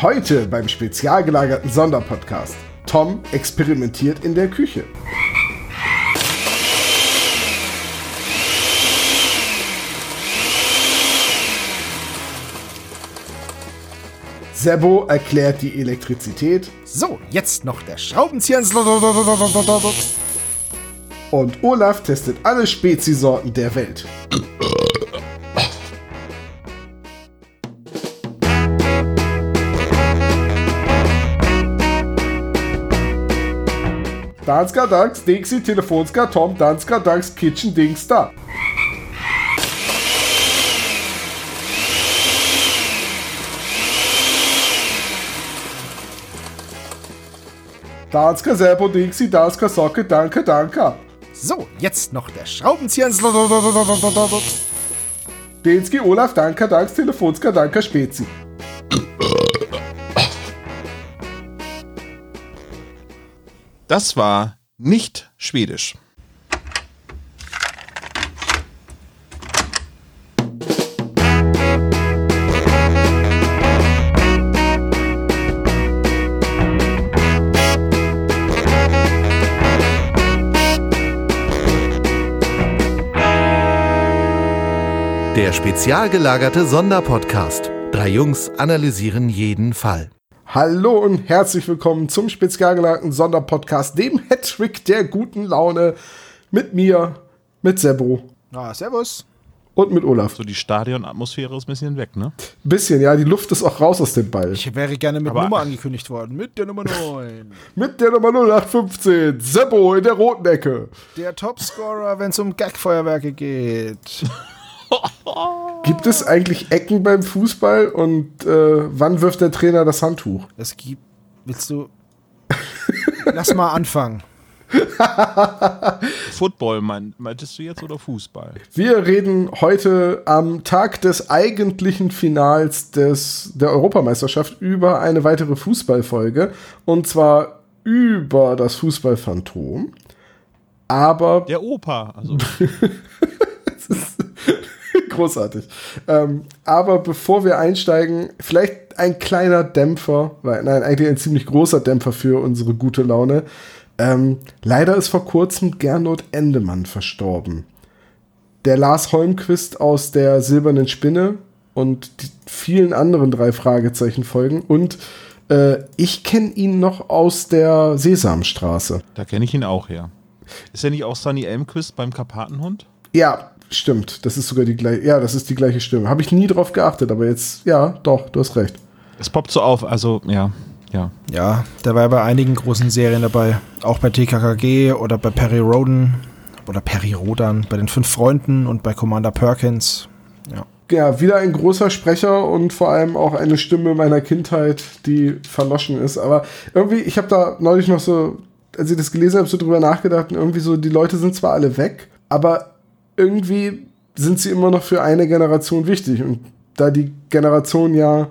Heute beim spezial gelagerten Sonderpodcast. Tom experimentiert in der Küche. Sebo erklärt die Elektrizität. So, jetzt noch der Schraubenzieher Und Olaf testet alle Speziesorten der Welt. Danska Dax, Dixie, Telefonska, Tom, Danska Dax, Kitchen, Dings da. Danska, Sebo, Dixie, Danska, Socke, Danke, Danke. So, jetzt noch der Schraubenzieher Denski, Olaf, Danka, Dax, Telefonska, Danka, Spezi. Das war nicht schwedisch. Der spezial gelagerte Sonderpodcast. Drei Jungs analysieren jeden Fall. Hallo und herzlich willkommen zum spezial gelagerten Sonderpodcast, dem Hattrick der guten Laune. Mit mir, mit Sebo Ah, servus. und mit Olaf. So die Stadionatmosphäre ist ein bisschen weg, ne? Bisschen, ja, die Luft ist auch raus aus dem Ball. Ich wäre gerne mit Aber- Nummer angekündigt worden. Mit der Nummer 9. Mit der Nummer 0815, Sebo in der roten Ecke. der Topscorer, wenn es um Gagfeuerwerke geht. Gibt es eigentlich Ecken beim Fußball und äh, wann wirft der Trainer das Handtuch? Es gibt. Willst du. Lass mal anfangen. Football mein, meintest du jetzt oder Fußball? Wir reden heute am Tag des eigentlichen Finals des, der Europameisterschaft über eine weitere Fußballfolge. Und zwar über das Fußballphantom. Aber Der Opa. Also, großartig. Ähm, aber bevor wir einsteigen, vielleicht ein kleiner Dämpfer, weil, nein, eigentlich ein ziemlich großer Dämpfer für unsere gute Laune. Ähm, leider ist vor kurzem Gernot Endemann verstorben. Der Lars Holmquist aus der Silbernen Spinne und die vielen anderen drei Fragezeichen folgen. Und äh, ich kenne ihn noch aus der Sesamstraße. da kenne ich ihn auch her. Ist er nicht auch Sunny Elmquist beim Karpatenhund? Ja, stimmt. Das ist sogar die gleiche. Ja, das ist die gleiche Stimme. Habe ich nie drauf geachtet, aber jetzt, ja, doch, du hast recht. Es poppt so auf, also ja, ja. Ja, der war ja bei einigen großen Serien dabei. Auch bei TKKG oder bei Perry Roden. Oder Perry Rodan. Bei den Fünf Freunden und bei Commander Perkins. Ja. Ja, wieder ein großer Sprecher und vor allem auch eine Stimme meiner Kindheit, die verloschen ist. Aber irgendwie, ich habe da neulich noch so, als ich das gelesen habe, so drüber nachgedacht und irgendwie so, die Leute sind zwar alle weg, aber irgendwie sind sie immer noch für eine Generation wichtig. Und da die Generation ja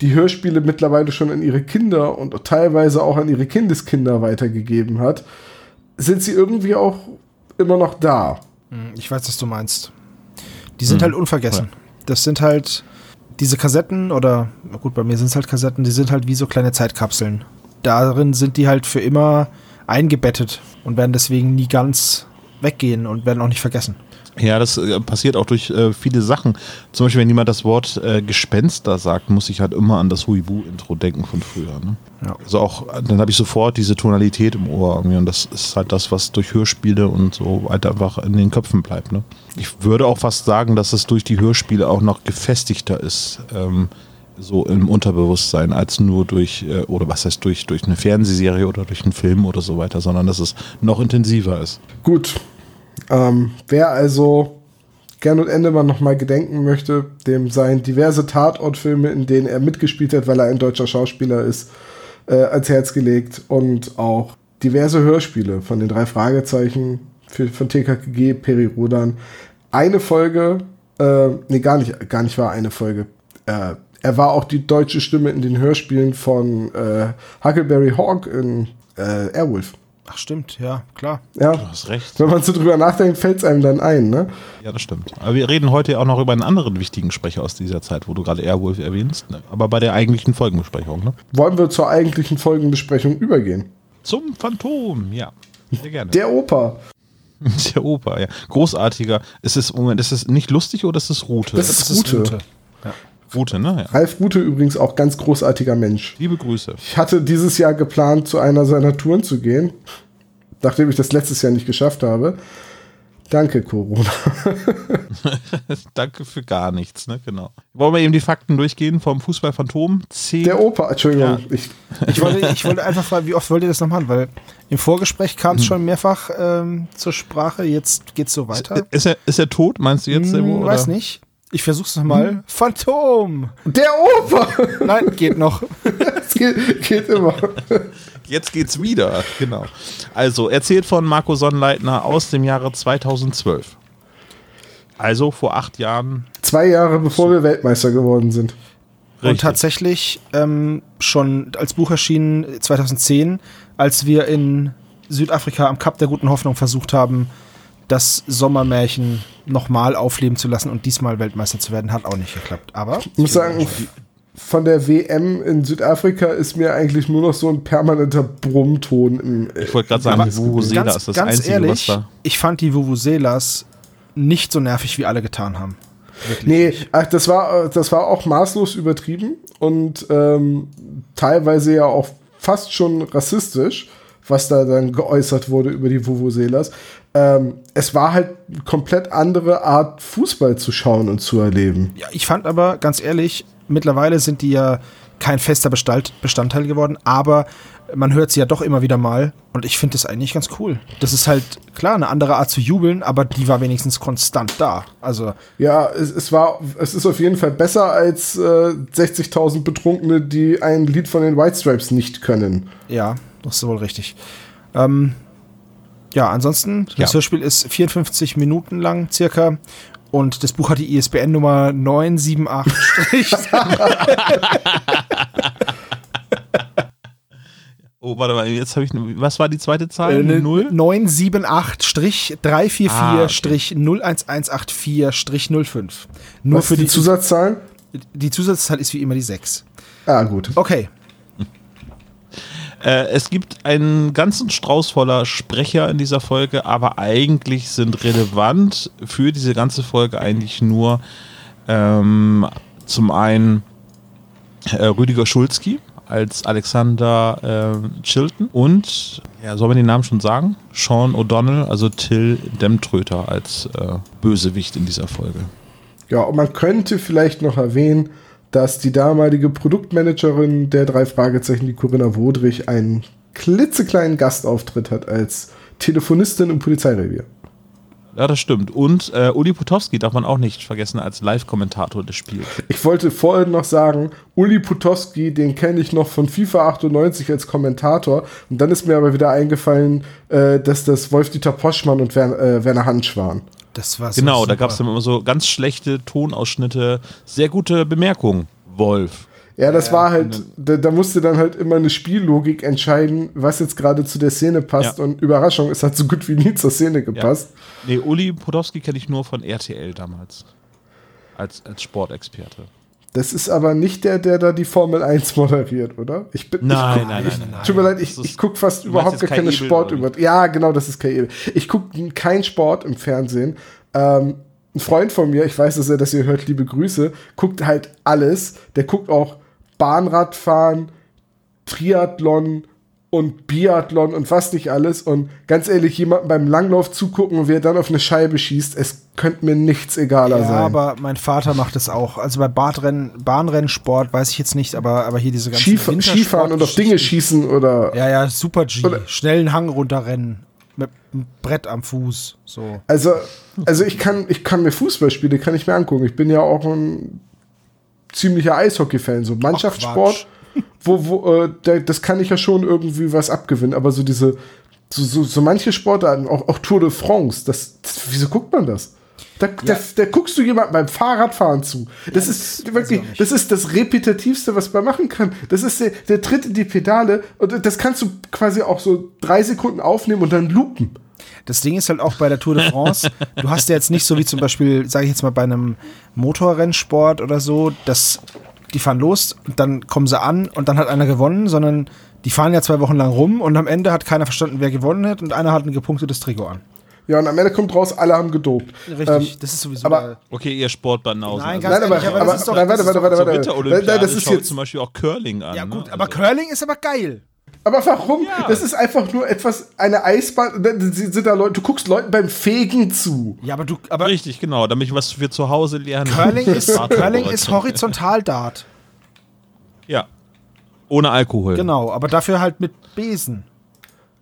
die Hörspiele mittlerweile schon an ihre Kinder und teilweise auch an ihre Kindeskinder weitergegeben hat, sind sie irgendwie auch immer noch da. Hm, Ich weiß, was du meinst. Die sind halt unvergessen. Das sind halt diese Kassetten oder, na gut, bei mir sind es halt Kassetten, die sind halt wie so kleine Zeitkapseln. Darin sind die halt für immer eingebettet und werden deswegen nie ganz weggehen und werden auch nicht vergessen. Ja, das äh, passiert auch durch äh, viele Sachen. Zum Beispiel, wenn jemand das Wort äh, Gespenster sagt, muss ich halt immer an das Huibu-Intro denken von früher. Ne? Ja. Also auch, dann habe ich sofort diese Tonalität im Ohr irgendwie und das ist halt das, was durch Hörspiele und so weiter einfach in den Köpfen bleibt. Ne? Ich würde auch fast sagen, dass es durch die Hörspiele auch noch gefestigter ist, ähm, so im Unterbewusstsein, als nur durch, äh, oder was heißt durch, durch eine Fernsehserie oder durch einen Film oder so weiter, sondern dass es noch intensiver ist. Gut. Ähm, wer also Gernot Endemann nochmal gedenken möchte, dem seien diverse Tatortfilme, in denen er mitgespielt hat, weil er ein deutscher Schauspieler ist, äh, ans Herz gelegt und auch diverse Hörspiele von den drei Fragezeichen für, von TKKG, Peri Rodan. Eine Folge, äh, nee, gar nicht, gar nicht war eine Folge. Äh, er war auch die deutsche Stimme in den Hörspielen von äh, Huckleberry Hawk in äh, Airwolf. Ach stimmt, ja, klar. Ja. Du hast recht. Wenn man so drüber nachdenkt, fällt es einem dann ein, ne? Ja, das stimmt. Aber wir reden heute auch noch über einen anderen wichtigen Sprecher aus dieser Zeit, wo du gerade Airwolf erwähnst. Ne? Aber bei der eigentlichen Folgenbesprechung, ne? Wollen wir zur eigentlichen Folgenbesprechung übergehen? Zum Phantom, ja. Sehr gerne. Der Opa. Der Opa, ja. Großartiger. Ist es, Moment, ist es nicht lustig oder ist es Rute? Das ist Rute. Rute, ne? Ja. Ralf Rute übrigens auch ganz großartiger Mensch. Liebe Grüße. Ich hatte dieses Jahr geplant, zu einer seiner Touren zu gehen, nachdem ich das letztes Jahr nicht geschafft habe. Danke, Corona. Danke für gar nichts, ne? Genau. Wollen wir eben die Fakten durchgehen vom Fußballphantom? Der Opa, Entschuldigung. Ja. Ich, Ich wollte, ich wollte einfach fragen, wie oft wollt ihr das noch machen? Weil im Vorgespräch kam es schon mehrfach ähm, zur Sprache, jetzt geht's so weiter. Ist er, ist er tot, meinst du jetzt? Hm, weiß nicht. Ich versuch's nochmal. Phantom! der Opa! Nein, geht noch. Es geht, geht immer. Jetzt geht's wieder, genau. Also, erzählt von Marco Sonnleitner aus dem Jahre 2012. Also vor acht Jahren. Zwei Jahre bevor wir Weltmeister geworden sind. Und Richtig. tatsächlich ähm, schon als Buch erschienen 2010, als wir in Südafrika am Kap der Guten Hoffnung versucht haben, das Sommermärchen nochmal aufleben zu lassen und diesmal Weltmeister zu werden, hat auch nicht geklappt. Aber Ich muss sagen, von der WM in Südafrika ist mir eigentlich nur noch so ein permanenter Brummton im. Ich wollte gerade sagen, Vuvuzela ganz, ist das ganz Einzige, ehrlich, was da. ich fand die Vuvuzelas nicht so nervig, wie alle getan haben. Wirklich Nee, ach, das war, das war auch maßlos übertrieben und ähm, teilweise ja auch fast schon rassistisch, was da dann geäußert wurde über die Vuvuzelas. Ähm, es war halt eine komplett andere Art, Fußball zu schauen und zu erleben. Ja, ich fand aber, ganz ehrlich, mittlerweile sind die ja kein fester Bestalt, Bestandteil geworden, aber man hört sie ja doch immer wieder mal und ich finde das eigentlich ganz cool. Das ist halt, klar, eine andere Art zu jubeln, aber die war wenigstens konstant da. Also, Ja, es, es war, es ist auf jeden Fall besser als äh, 60.000 Betrunkene, die ein Lied von den White Stripes nicht können. ja, das ist wohl richtig. Ähm, ja, ansonsten, das Ja. Hörspiel ist 54 Minuten lang circa und das Buch hat die ISBN-Nummer 978. Oh, warte mal, jetzt habe ich. Was war die zweite Zahl? Äh, ne- Null? 978-344-01184-05. Nur Was für die die, Zusatzzahlen? die Zusatzzahl ist wie immer die 6. Ah, gut. Okay. Äh, es gibt einen ganzen Strauß voller Sprecher in dieser Folge, aber eigentlich sind relevant für diese ganze Folge eigentlich nur ähm, zum einen äh, Rüdiger Schulzki als Alexander äh, Chilton und, ja, soll man den Namen schon sagen? Sean O'Donnell, also Till Demtröter als äh, Bösewicht in dieser Folge. Ja, und man könnte vielleicht noch erwähnen, dass die damalige Produktmanagerin der drei Fragezeichen, die Corinna Wodrich, einen klitzekleinen Gastauftritt hat als Telefonistin im Polizeirevier. Ja, das stimmt. Und äh, Uli Potowski darf man auch nicht vergessen als Live-Kommentator des Spiels. Ich wollte vorhin noch sagen, Uli Putowski, den kenne ich noch von FIFA 98 als Kommentator. Und dann ist mir aber wieder eingefallen, äh, dass das Wolf-Dieter Poschmann und Wer äh, Werner Hansch waren. Das war so Genau, da super. gab es immer so ganz schlechte Tonausschnitte. Sehr gute Bemerkung, Wolf. Ja, das war halt, da, da musste dann halt immer eine Spiellogik entscheiden, was jetzt gerade zu der Szene passt. Ja. Und Überraschung, es hat so gut wie nie zur Szene gepasst. Nee, Uli Podowski kenne ich nur von RTL damals. Als, als Sportexperte. Das ist aber nicht der, der da die Formel 1 moderiert, oder? Ich bin, Nein, ich guck, nein, ich, nein, nein, Tut mir nein. leid, ich, ich gucke fast überhaupt gar keine Ebel, Sport über. Ja, genau, das ist Kai Ebel. Ich gucke keinen Sport im Fernsehen. Ähm, ein Freund von mir, ich weiß, dass er das hier hört, liebe Grüße, guckt halt alles. Der guckt auch Bahnradfahren, Triathlon und Biathlon und was nicht alles. Und ganz ehrlich, jemandem beim Langlauf zugucken, wie er dann auf eine Scheibe schießt, es könnte mir nichts egaler Ja, sein. aber mein Vater macht es auch. Also bei Badrennen, Bahnrennsport weiß ich jetzt nicht, aber, aber hier diese ganzen Skif Skifahren und auf Dinge schießen oder. Ja, ja, Super G. Oder- Schnellen Hang runterrennen. Mit einem Brett am Fuß. So. Also, also ich kann, ich kann mir Fußballspiele, kann ich mir angucken. Ich bin ja auch ein ziemlicher Eishockey-Fan. So Mannschaftssport, wo, wo, äh, das kann ich ja schon irgendwie was abgewinnen. Aber so diese, so, so, so manche Sportarten, auch, auch Tour de France, das, das, wieso guckt man das? Da, da, da guckst du jemandem beim Fahrradfahren zu. Das ist wirklich, das ist das Repetitivste, was man machen kann. Das ist der, der Tritt in die Pedale und das kannst du quasi auch so drei Sekunden aufnehmen und dann loopen. Das Ding ist halt auch bei der Tour de France, du hast ja jetzt nicht so wie zum Beispiel, sage ich jetzt mal, bei einem Motorrennsport oder so, dass die fahren los und dann kommen sie an und dann hat einer gewonnen, sondern die fahren ja zwei Wochen lang rum und am Ende hat keiner verstanden, wer gewonnen hat und einer hat ein gepunktetes Trikot an. Ja, und am Ende kommt raus, alle haben gedopt. Richtig, Ähm, das ist sowieso aber- geil. Okay, ihr Sportbanausen. Nein, Also ganz Nein, aber, ehrlich, aber aber, das ist doch- nein, warte, das ist warte, doch warte, zur warte. Winterolympiade Nein, das ist schaue ich jetzt, zum Beispiel auch Curling an. Ja gut, ne? aber Also- Curling ist aber geil. aber warum? Ja. Das ist einfach nur etwas, eine Eisbahn, und dann sind da Leute, du guckst Leuten beim Fegen zu. Ja, aber du, aber Richtig, genau, damit ich was für zu Hause lernen Curling ist. Curling ist Horizontal-Dart. Ja. Ohne Alkohol. Genau, aber dafür halt mit Besen.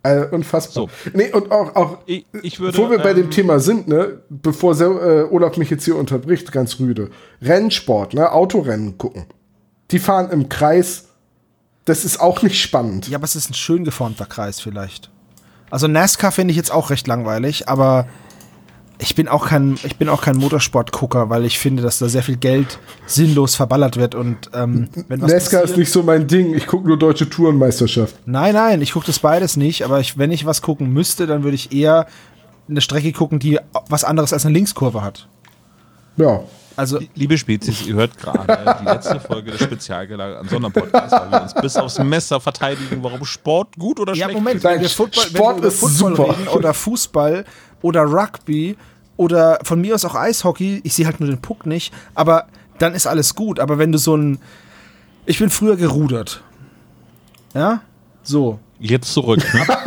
Äh, unfassbar. So. Nee, und auch, auch Ich, ich würde. bevor wir bei ähm, dem Thema sind, ne, bevor äh, Olaf mich jetzt hier unterbricht, ganz rüde. Rennsport, ne, Autorennen gucken. Die fahren im Kreis. Das ist auch nicht spannend. Ja, aber es ist ein schön geformter Kreis vielleicht. Also NASCAR finde ich jetzt auch recht langweilig, aber ich bin auch kein, ich bin auch kein Motorsportgucker, weil ich finde, dass da sehr viel Geld sinnlos verballert wird und ähm, wenn was NASCAR ist nicht so mein Ding. Ich gucke nur deutsche Tourenmeisterschaft. Nein, nein, ich gucke das beides nicht, aber ich, wenn ich was gucken müsste, dann würde ich eher eine Strecke gucken, die was anderes als eine Linkskurve hat. Ja. Also Liebe Spezies, ihr hört gerade die letzte Folge des Spezialgelagerten Sonderpodcasts, weil wir uns bis aufs Messer verteidigen, warum Sport gut oder Ja, schlecht Moment, wenn wir Football, Sport wenn wir ist Football super. reden oder Fußball oder Rugby oder von mir aus auch Eishockey, ich sehe halt nur den Puck nicht, aber dann ist alles gut. Aber wenn du so ein. Ich bin früher gerudert. Ja? So. Jetzt zurück. Ne?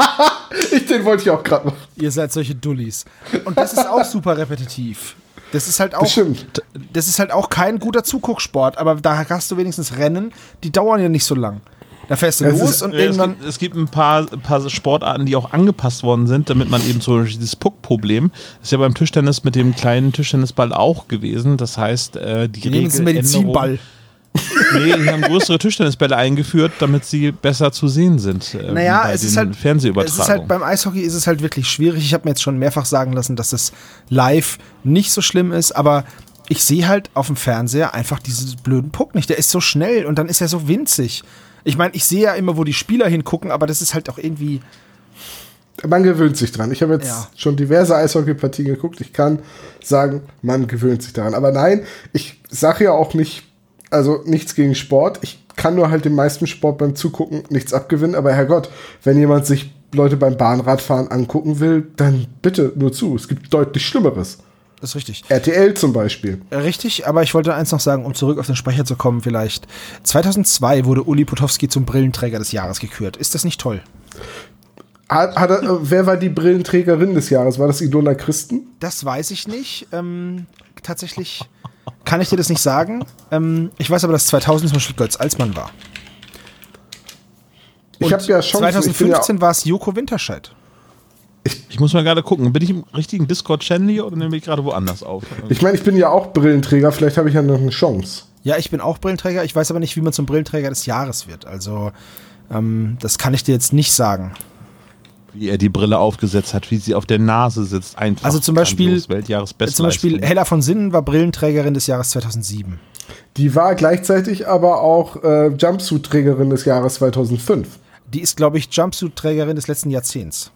Ich, den wollte ich auch gerade machen. Ihr seid solche Dullis. Und das ist auch super repetitiv. Das ist halt auch. Das stimmt. Das ist halt auch kein guter Zugucksport, aber da hast du wenigstens Rennen, die dauern ja nicht so lang. Da fährst du Es los ist- und Ja, es, irgendwann. gibt, es gibt ein paar, ein paar Sportarten, die auch angepasst worden sind, damit man eben zum Beispiel dieses Puck-Problem, ist ja beim Tischtennis mit dem kleinen Tischtennisball auch gewesen. Das heißt, äh, die Regeländerung- Medizinball. Nee, die haben größere Tischtennisbälle eingeführt, damit sie besser zu sehen sind. äh, Naja, bei es den ist halt, es ist halt beim Eishockey ist es halt wirklich schwierig. Ich habe mir jetzt schon mehrfach sagen lassen, dass es live nicht so schlimm ist, aber ich sehe halt auf dem Fernseher einfach diesen blöden Puck nicht. Der ist so schnell und dann ist er so winzig. Ich meine, ich sehe ja immer, wo die Spieler hingucken, aber das ist halt auch irgendwie. Man gewöhnt sich dran. Ich habe jetzt Ja. schon diverse Eishockeypartien geguckt. Ich kann sagen, man gewöhnt sich daran. Aber nein, ich sage ja auch nicht, also nichts gegen Sport. Ich kann nur halt dem meisten Sport beim Zugucken nichts abgewinnen. Aber Herrgott, wenn jemand sich Leute beim Bahnradfahren angucken will, dann bitte nur zu. Es gibt deutlich Schlimmeres. Das ist richtig. RTL zum Beispiel. Richtig, aber ich wollte eins noch sagen, um zurück auf den Sprecher zu kommen, vielleicht. 2002 wurde Uli Potowski zum Brillenträger des Jahres gekürt. Ist das nicht toll? Hat, hat er, äh, wer war die Brillenträgerin des Jahres? War das Ilona Christen? Das weiß ich nicht. Ähm, tatsächlich kann ich dir das nicht sagen. Ähm, ich weiß aber, dass 2000 zum Beispiel Götz Alsmann war. Ich habe ja schon 2015 war es Joko Winterscheid. Ich muss mal gerade gucken, bin ich im richtigen Discord-Channel hier oder nehme ich gerade woanders auf? Ich meine, ich bin ja auch Brillenträger. Vielleicht habe ich ja noch eine Chance. Ja, ich bin auch Brillenträger. Ich weiß aber nicht, wie man zum Brillenträger des Jahres wird. Also, ähm, das kann ich dir jetzt nicht sagen. Wie er die Brille aufgesetzt hat, wie sie auf der Nase sitzt. Einfach Also zum Beispiel-. Zum Beispiel Hella von Sinnen war Brillenträgerin des Jahres 2007. Die war gleichzeitig aber auch äh, Jumpsuit-Trägerin des Jahres 2005. Die ist, glaube ich, Jumpsuit-Trägerin des letzten Jahrzehnts.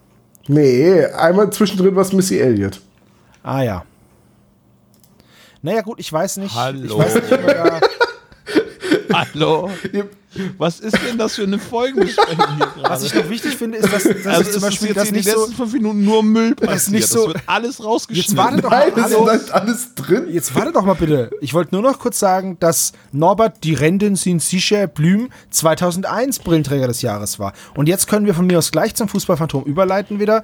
Nee, einmal zwischendrin war es Missy Elliott. Ah ja. Naja, gut, ich weiß nicht. Hallo. Ich weiß nicht, Hallo? Was ist denn das für eine Folgenbesprechung hier gerade? was ich noch wichtig finde, ist, dass, dass also zum Beispiel das in den nicht so. letzten fünf Minuten nur Müll passiert. nicht so- das wird alles rausgeschnitten. Jetzt warte doch Nein, mal. das bleibt alles drin. Jetzt warte doch mal bitte. Ich wollte nur noch kurz sagen, dass Norbert Die Renten sind sicher Blüm 2001 Brillenträger des Jahres war. Und jetzt können wir von mir aus gleich zum Fußballphantom überleiten wieder.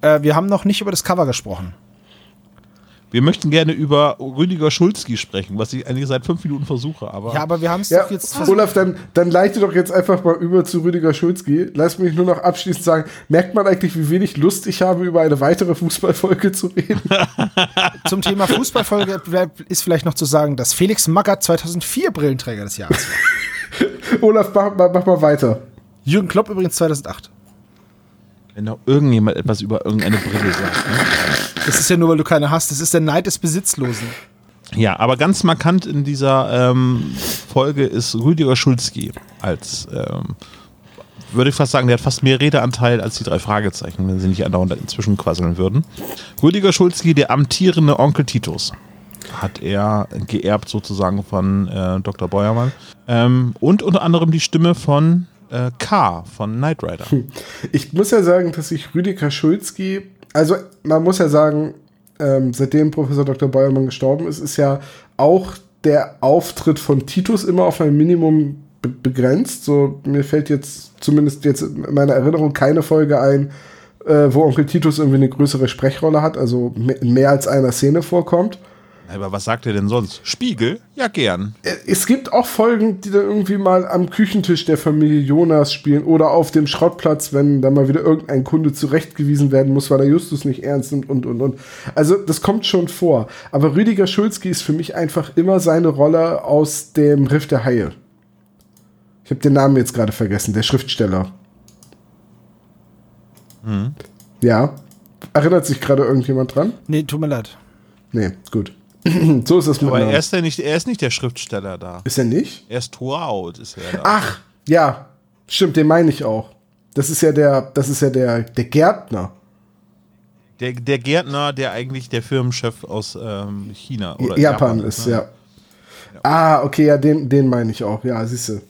Äh, wir haben noch nicht über das Cover gesprochen. Wir möchten gerne über Rüdiger Schulzki sprechen, was ich eigentlich seit fünf Minuten versuche. Aber Ja, aber wir haben es Ja, doch jetzt versucht. Olaf, dann, dann leite doch jetzt einfach mal über zu Rüdiger Schulzki. Lass mich nur noch abschließend sagen, merkt man eigentlich, wie wenig Lust ich habe, über eine weitere Fußballfolge zu reden? Zum Thema Fußballfolge ist vielleicht noch zu sagen, dass Felix Magath 2004 Brillenträger des Jahres war. Olaf, mach, mach, mach mal weiter. Jürgen Klopp übrigens 2008. Wenn doch irgendjemand etwas über irgendeine Brille sagt. Ne? Das ist ja nur, weil du keine hast. Das ist der Neid des Besitzlosen. Ja, aber ganz markant in dieser ähm, Folge ist Rüdiger Schulzki als, ähm, würde ich fast sagen, der hat fast mehr Redeanteil als die drei Fragezeichen, wenn sie nicht andauernd inzwischen quasseln würden. Rüdiger Schulzki, der amtierende Onkel Titus, hat er geerbt sozusagen von äh, Dr. Beuermann. Ähm, und unter anderem die Stimme von äh, K von Knight Rider. Ich muss ja sagen, dass ich Rüdiger Schulzki, also man muss ja sagen, ähm, seitdem Professor Dr. Beuermann gestorben ist, ist ja auch der Auftritt von Titus immer auf ein Minimum be begrenzt. So, mir fällt jetzt zumindest jetzt in meiner Erinnerung keine Folge ein, äh, wo Onkel Titus irgendwie eine größere Sprechrolle hat, also mehr als einer Szene vorkommt. Aber was sagt er denn sonst? Spiegel? Ja, gern. Äh, Es gibt auch Folgen, die dann irgendwie mal am Küchentisch der Familie Jonas spielen oder auf dem Schrottplatz, wenn da mal wieder irgendein Kunde zurechtgewiesen werden muss, weil er Justus nicht ernst nimmt und und und. Also das kommt schon vor. Aber Rüdiger Schulzki ist für mich einfach immer seine Rolle aus dem Riff der Haie. Ich habe den Namen jetzt gerade vergessen, der Schriftsteller. Ja. Erinnert sich gerade irgendjemand dran? Nee, tut mir leid. Nee, gut. so ist das mit Aber er ist, ja nicht, er ist nicht der Schriftsteller da. Ist er nicht? Er ist Toaut, ist er da. Ach, ja, stimmt, den meine ich auch. Das ist ja der, das ist ja der, der Gärtner. Der, der Gärtner, der eigentlich der Firmenchef aus ähm, China oder Japan, ist, ne? ja. Ah, okay, ja, den, den meine ich auch. Ja, siehst du.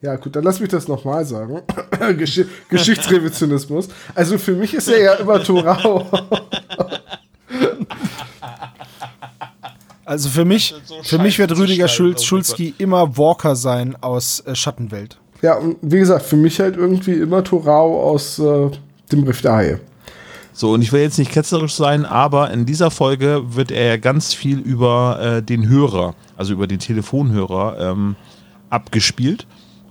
Ja, gut, dann lass mich das nochmal sagen. Gesch Geschichtsrevisionismus. Also für mich ist er ja immer Torau. Also für mich, für mich wird Rüdiger Schulz, Schulzki immer Walker sein aus äh, Schattenwelt. ja, und wie gesagt, für mich halt irgendwie immer Torau aus äh, dem Riff der Haie. So, und ich will jetzt nicht ketzerisch sein, aber in dieser Folge wird er ja ganz viel über äh, den Hörer, also über den Telefonhörer, ähm, abgespielt.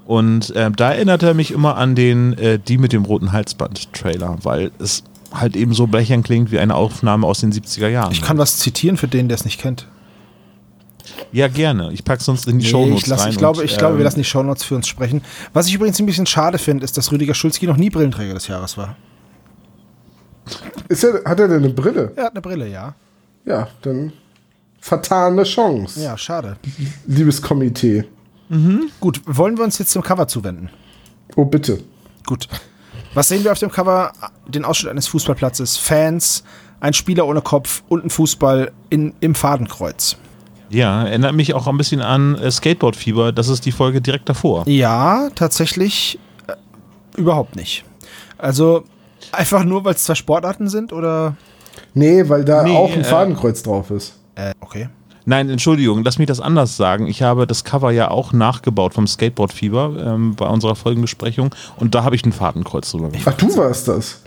Und äh, da erinnert er mich immer an den äh, Die mit dem roten Halsband-Trailer, weil es halt eben so blechern klingt wie eine Aufnahme aus den 70er Jahren. Ich kann was zitieren für den, der es nicht kennt. Ja, gerne. Ich pack's sonst in die Nee, Shownotes ich, lass, rein. ich glaube, und, ich glaube, wir ähm, lassen die Shownotes für uns sprechen. Was ich übrigens ein bisschen schade finde, ist, dass Rüdiger Schulzki noch nie Brillenträger des Jahres war. Ist er, hat er denn eine Brille? Er hat eine Brille, ja. Ja, dann vertane Chance. Ja, schade. Liebes Komitee. Gut, wollen wir uns jetzt dem Cover zuwenden? Oh, bitte. Gut. Was sehen wir auf dem Cover? Den Ausschnitt eines Fußballplatzes, Fans, ein Spieler ohne Kopf und ein Fußball in, im Fadenkreuz. Ja, erinnert mich auch ein bisschen an äh, Skateboard-Fieber. Das ist die Folge direkt davor. Ja, tatsächlich äh, überhaupt nicht. Also einfach nur, weil es zwei Sportarten sind oder? Nee, weil da Nee, auch ein äh, Fadenkreuz drauf ist. Äh, okay. Nein, Entschuldigung, lass mich das anders sagen. Ich habe das Cover ja auch nachgebaut vom Skateboard-Fieber ähm, bei unserer Folgenbesprechung und da habe ich ein Fadenkreuz drüber gemacht. Ach, du warst das.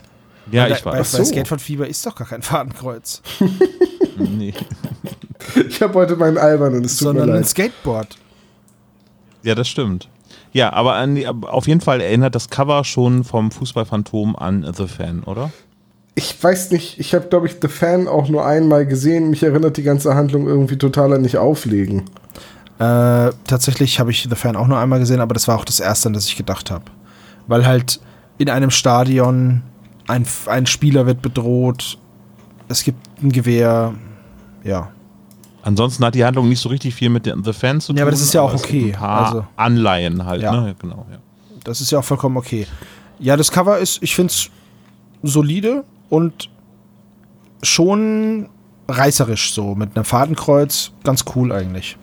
Ja, bei, ich war bei, das. bei so. Skateboard-Fieber ist doch gar kein Fadenkreuz, Nee. Ich habe heute meinen albernen, es tut mir sondern ein leid. Skateboard. Ja, das stimmt. Ja, aber an die, auf jeden Fall erinnert das Cover schon vom Fußballphantom an The Fan, oder? Ich weiß nicht, ich habe, glaube ich, The Fan auch nur einmal gesehen. Mich erinnert die ganze Handlung irgendwie total an nicht auflegen. Äh, tatsächlich habe ich The Fan auch nur einmal gesehen, aber das war auch das erste, an das ich gedacht habe. Weil halt in einem Stadion ein, ein Spieler wird bedroht, es gibt ein Gewehr, ja. Ansonsten hat die Handlung nicht so richtig viel mit The Fan zu tun. Ja, aber das ist ja auch okay. Ein paar Also- Anleihen halt, Ja. ne? Genau, ja. Das ist ja auch vollkommen okay. Ja, das Cover ist, ich finde es solide und schon reißerisch so, mit einem Fadenkreuz, ganz cool eigentlich.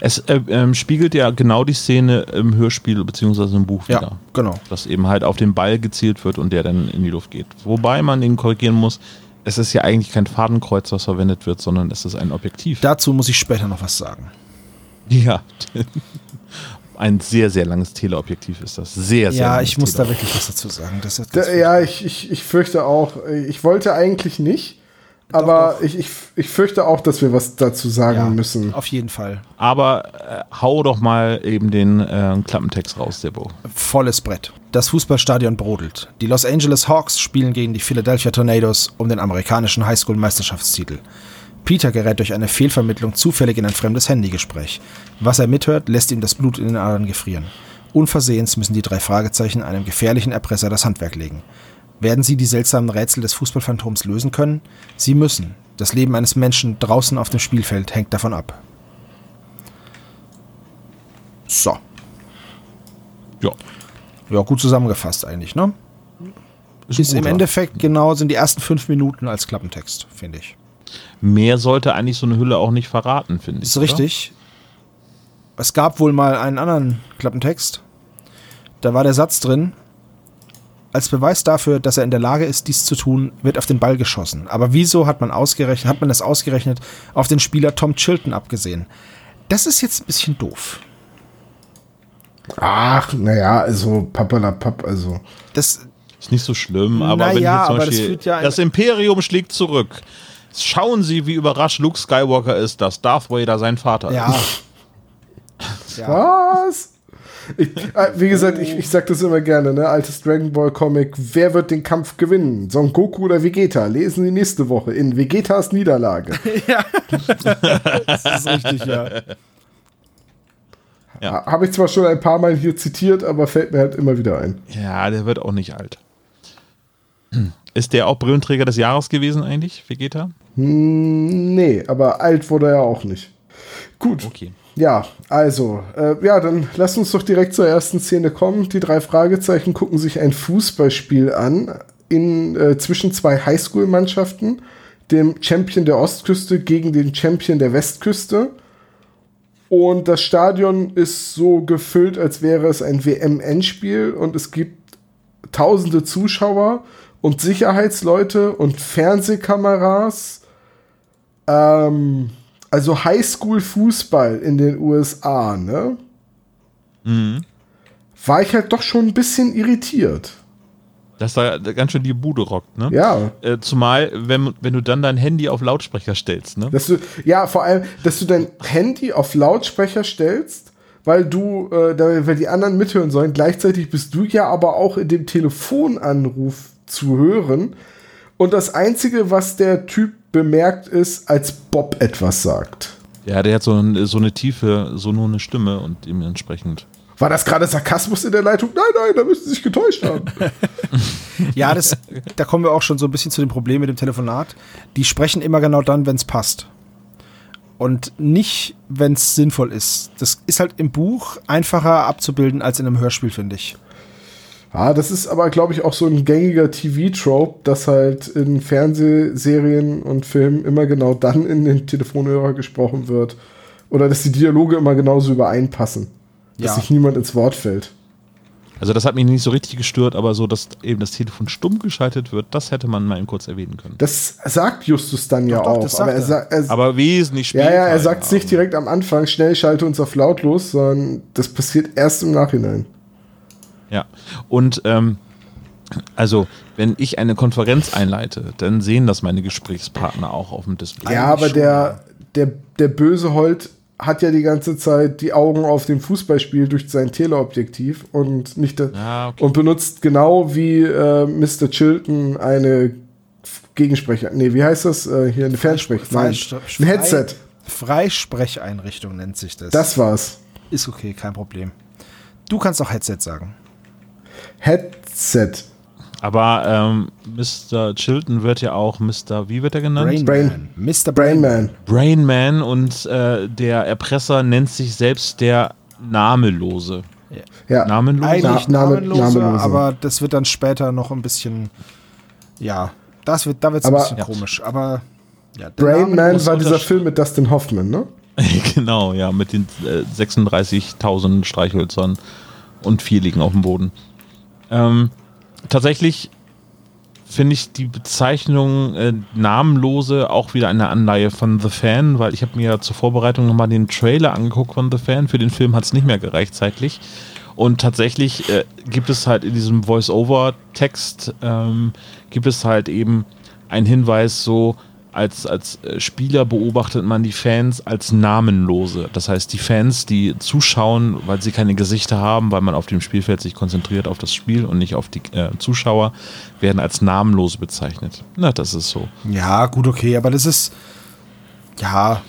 Es äh, ähm, spiegelt ja genau die Szene im Hörspiel bzw. im Buch Ja, wieder. genau. Dass eben halt auf den Ball gezielt wird und der dann in die Luft geht. Wobei man ihn korrigieren muss, es ist ja eigentlich kein Fadenkreuz, was verwendet wird, sondern es ist ein Objektiv. Dazu muss ich später noch was sagen. ja. ein sehr, sehr langes Teleobjektiv ist das. Sehr, sehr ja, ich muss da wirklich was dazu sagen. Das ist Da, ja, ich, ich, ich fürchte auch, ich wollte eigentlich nicht, aber Ich, ich, ich fürchte auch, dass wir was dazu sagen ja, müssen. Auf jeden Fall. Aber äh, hau doch mal eben den äh, Klappentext raus, Debo. Volles Brett. Das Fußballstadion brodelt. Die Los Angeles Hawks spielen gegen die Philadelphia Tornadoes um den amerikanischen Highschool-Meisterschaftstitel. Peter gerät durch eine Fehlvermittlung zufällig in ein fremdes Handygespräch. Was er mithört, lässt ihm das Blut in den Adern gefrieren. Unversehens müssen die drei Fragezeichen einem gefährlichen Erpresser das Handwerk legen. Werden sie die seltsamen Rätsel des Fußballphantoms lösen können? Sie müssen. Das Leben eines Menschen draußen auf dem Spielfeld hängt davon ab. So. Ja. Ja, gut zusammengefasst eigentlich, ne? Ist, Ist im. Endeffekt genau, sind die ersten fünf Minuten als Klappentext, finde ich. Mehr sollte eigentlich so eine Hülle auch nicht verraten, finde ich. Ist richtig. Es gab wohl mal einen anderen Klappentext. Da war der Satz drin, als Beweis dafür, dass er in der Lage ist, dies zu tun, wird auf den Ball geschossen. Aber wieso hat man ausgerechnet, hat man das ausgerechnet auf den Spieler Tom Chilton abgesehen? Das ist jetzt ein bisschen doof. Ach, naja, also pappalapapp, also. Das, Ist nicht so schlimm, aber wenn Naja, hier zum aber das Beispiel führt ja das Imperium schlägt zurück. Schauen Sie, wie überrascht Luke Skywalker ist, dass Darth Vader sein Vater ja. ist. ja. Was? Ich, äh, wie gesagt, ich, ich sag das immer gerne, ne? Altes Dragon Ball Comic. Wer wird den Kampf gewinnen? Son Goku oder Vegeta? Lesen Sie nächste Woche in Vegetas Niederlage. Das ist richtig, ja. Ja. Ha- Habe ich zwar schon ein paar Mal hier zitiert, aber fällt mir halt immer wieder ein. Ja, der wird auch nicht alt. Ist der auch Brillenträger des Jahres gewesen eigentlich, Vegeta? Hm, nee, aber alt wurde er auch nicht. Gut. Okay. Ja, also, äh, ja, dann lass uns doch direkt zur ersten Szene kommen. Die drei Fragezeichen gucken sich ein Fußballspiel an in, äh, zwischen zwei Highschool-Mannschaften, dem Champion der Ostküste gegen den Champion der Westküste. Und das Stadion ist so gefüllt, als wäre es ein WM-Endspiel und es gibt tausende Zuschauer und Sicherheitsleute und Fernsehkameras. Ähm, also Highschool-Fußball in den USA, ne? War ich halt doch schon ein bisschen irritiert. Dass da ganz schön die Bude rockt, ne? Ja. Äh, zumal, wenn, wenn du dann dein Handy auf Lautsprecher stellst, ne? Dass du, ja, vor allem, dass du dein Handy auf Lautsprecher stellst, weil du, äh, da- weil die anderen mithören sollen. Gleichzeitig bist du ja aber auch in dem Telefonanruf zu hören. Und das Einzige, was der Typ bemerkt, ist, als Bob etwas sagt. Ja, der hat so, ein, so eine tiefe, so nur eine Stimme und dementsprechend. War das gerade Sarkasmus in der Leitung? Nein, nein, da müssen Sie sich getäuscht haben. Ja, das, da kommen wir auch schon so ein bisschen zu dem Problem mit dem Telefonat. Die sprechen immer genau dann, wenn es passt. Und nicht, wenn es sinnvoll ist. Das ist halt im Buch einfacher abzubilden als in einem Hörspiel, finde ich. Ja, das ist aber, glaube ich, auch so ein gängiger TV-Trope, dass halt in Fernsehserien und Filmen immer genau dann in den Telefonhörer gesprochen wird. Oder dass die Dialoge immer genauso übereinpassen. Dass Ja. sich niemand ins Wort fällt. Also das hat mich nicht so richtig gestört, aber so, dass eben das Telefon stumm geschaltet wird, das hätte man mal eben kurz erwähnen können. Das sagt Justus dann ja Doch, doch, auch. das aber er, er. sagt, er, Aber wesentlich ja, später. ja, er sagt es nicht ja. direkt am Anfang, schnell schalte uns auf lautlos, sondern das passiert erst im Nachhinein. Ja. Und ähm, also, wenn ich eine Konferenz einleite, dann sehen das meine Gesprächspartner auch auf dem Display. Ja, aber der, der, der böse Holt hat ja die ganze Zeit die Augen auf dem Fußballspiel durch sein Teleobjektiv und nicht Ja, okay. und benutzt genau wie äh, Mr. Chilton eine Gegensprecher. Nee, wie heißt das? Äh, hier eine Fernsprech. Nein, ein Headset. Freisprecheinrichtung nennt sich das. Das war's. ist okay, kein Problem. Du kannst auch Headset sagen. Headset. Aber ähm, Mr. Chilton wird ja auch Mr. Wie wird er genannt? Brain- Mr. Brain Man. Brain Man und äh, der Erpresser nennt sich selbst der Namenlose. Ja. Namenlose? Eigentlich Na- Name- namenlose, namenlose. aber das wird dann später noch ein bisschen, ja, das wird, da wird es ein bisschen komisch, aber ja, Brain Man war dieser. Film mit Dustin Hoffman, ne? genau, ja, mit den äh, 36.000 Streichhölzern und vier liegen auf dem Boden. Ähm, tatsächlich finde ich die Bezeichnung äh, Namenlose auch wieder eine Anleihe von The Fan, weil ich habe mir zur Vorbereitung nochmal den Trailer angeguckt von The Fan. Für den Film hat es nicht mehr gereicht zeitlich. Und tatsächlich äh, gibt es halt in diesem Voice-Over-Text ähm, gibt es halt eben einen Hinweis so, als, als äh, Spieler beobachtet man die Fans als Namenlose. Das heißt, die Fans, die zuschauen, weil sie keine Gesichter haben, weil man auf dem Spielfeld sich konzentriert auf das Spiel und nicht auf die äh, Zuschauer, werden als Namenlose bezeichnet. Na, das ist so. Ja, gut, okay, aber das ist, ja,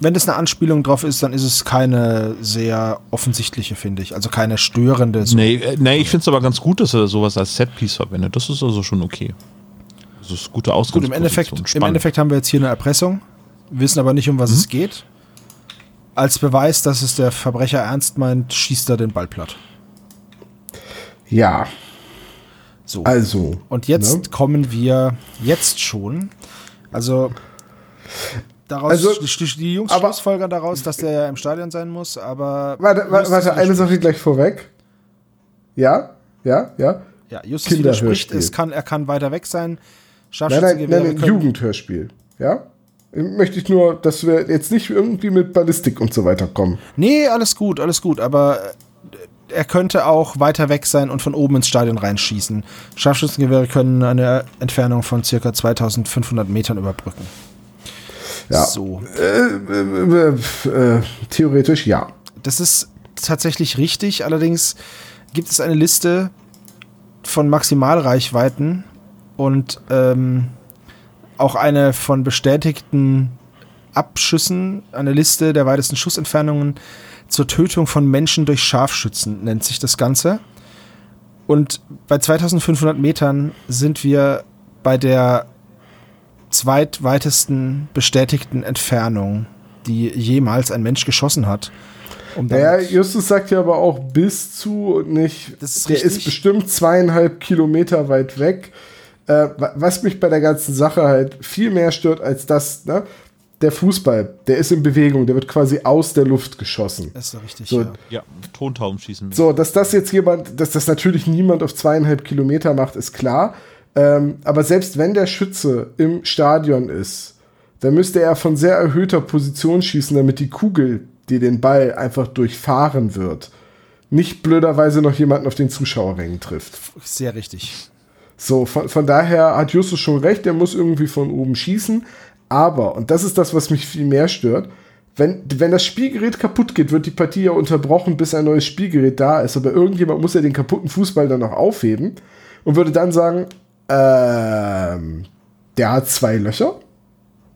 wenn das eine Anspielung drauf ist, dann ist es keine sehr offensichtliche, finde ich. Also keine störende. So. Nee, äh, nee ich finde es aber ganz gut, dass er sowas als Setpiece verwendet. Das ist also schon okay. Das ist gute Gut, Ausgangsposition. im Endeffekt, im. Endeffekt haben wir jetzt hier eine Erpressung, wissen aber nicht, um was es geht. Als Beweis, dass es der Verbrecher ernst meint, schießt er den Ball platt. Ja, So. also. Und jetzt ne? kommen wir jetzt schon. Also daraus Also, die, die Jungs aber- schlussfolgern daraus, dass der ja im Stadion sein muss, aber Warte, warte, warte eine Sache gleich vorweg. Ja, ja, ja. Ja, Justus widerspricht, es kann, er kann weiter weg sein. Nein, nein, Scharfschützengewehre nein, ein können- Jugendhörspiel. Ja? Möchte ich nur, dass wir jetzt nicht irgendwie mit Ballistik und so weiter kommen. Nee, alles gut, alles gut, aber äh, er könnte auch weiter weg sein und von oben ins Stadion reinschießen. Scharfschützengewehre können eine Entfernung von circa 2500 Metern überbrücken. Ja. So. Äh, äh, äh, theoretisch ja. Das ist tatsächlich richtig. Allerdings gibt es eine Liste von Maximalreichweiten und ähm, auch eine von bestätigten Abschüssen, eine Liste der weitesten Schussentfernungen zur Tötung von Menschen durch Scharfschützen nennt sich das Ganze. Und bei 2500 Metern sind wir bei der zweitweitesten bestätigten Entfernung, die jemals ein Mensch geschossen hat. Um Naja, Justus sagt ja aber auch bis zu und nicht. Das ist der richtig. ist bestimmt zweieinhalb Kilometer weit weg. Äh, wa- was mich bei der ganzen Sache halt viel mehr stört als das, ne? Der Fußball, der ist in Bewegung, der wird quasi aus der Luft geschossen. Das ist so richtig. So, ja. Ja, Tontauben schießen. So, dass das jetzt jemand, dass das natürlich niemand auf zweieinhalb Kilometer macht, ist klar. Ähm, aber selbst wenn der Schütze im Stadion ist, dann müsste er von sehr erhöhter Position schießen, damit die Kugel, die den Ball einfach durchfahren wird, nicht blöderweise noch jemanden auf den Zuschauerrängen trifft. Sehr richtig. So, von, von daher hat Justus schon recht, der muss irgendwie von oben schießen. Aber, und das ist das, was mich viel mehr stört, wenn, wenn das Spielgerät kaputt geht, wird die Partie ja unterbrochen, bis ein neues Spielgerät da ist. Aber irgendjemand muss ja den kaputten Fußball dann noch aufheben und würde dann sagen, ähm, der hat zwei Löcher,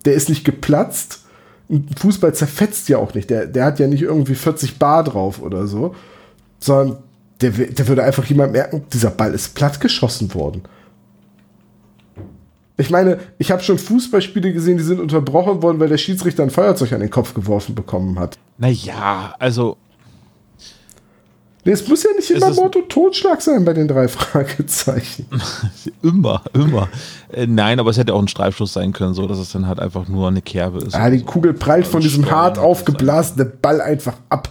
der ist nicht geplatzt. Ein Fußball zerfetzt ja auch nicht. Der, der hat ja nicht irgendwie 40 Bar drauf oder so, sondern der, der würde einfach jemand merken, dieser Ball ist platt geschossen worden. Ich meine, ich habe schon Fußballspiele gesehen, die sind unterbrochen worden, weil der Schiedsrichter ein Feuerzeug an den Kopf geworfen bekommen hat. Naja, also Nee, es muss ja nicht immer Mord und Totschlag sein bei den drei Fragezeichen. immer, immer. Äh, nein, aber es hätte auch ein Streifschuss sein können, so dass es dann halt einfach nur eine Kerbe ist. Ah, die Kugel prallt von diesem hart hat das aufgeblasene Ball einfach ab.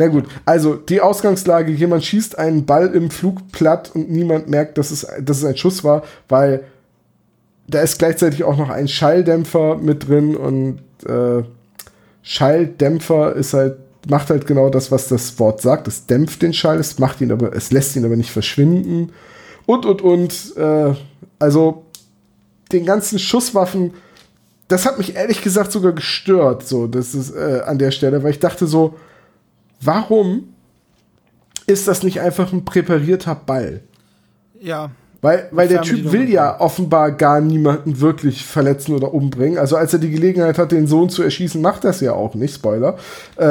Na gut, also die Ausgangslage, jemand schießt einen Ball im Flug platt und niemand merkt, dass es, dass es ein Schuss war, weil da ist gleichzeitig auch noch ein Schalldämpfer mit drin und äh, Schalldämpfer ist halt, macht halt genau das, was das Wort sagt. Es dämpft den Schall, es macht ihn aber, es lässt ihn aber nicht verschwinden. Und und und, äh, also den ganzen Schusswaffen, das hat mich ehrlich gesagt sogar gestört, so, das ist äh, an der Stelle, weil ich dachte so, warum ist das nicht einfach ein präparierter Ball? Ja. Weil, weil der Typ will ja offenbar gar niemanden wirklich verletzen oder umbringen. Also als er die Gelegenheit hat, den Sohn zu erschießen, macht das ja auch nicht, Spoiler. Äh,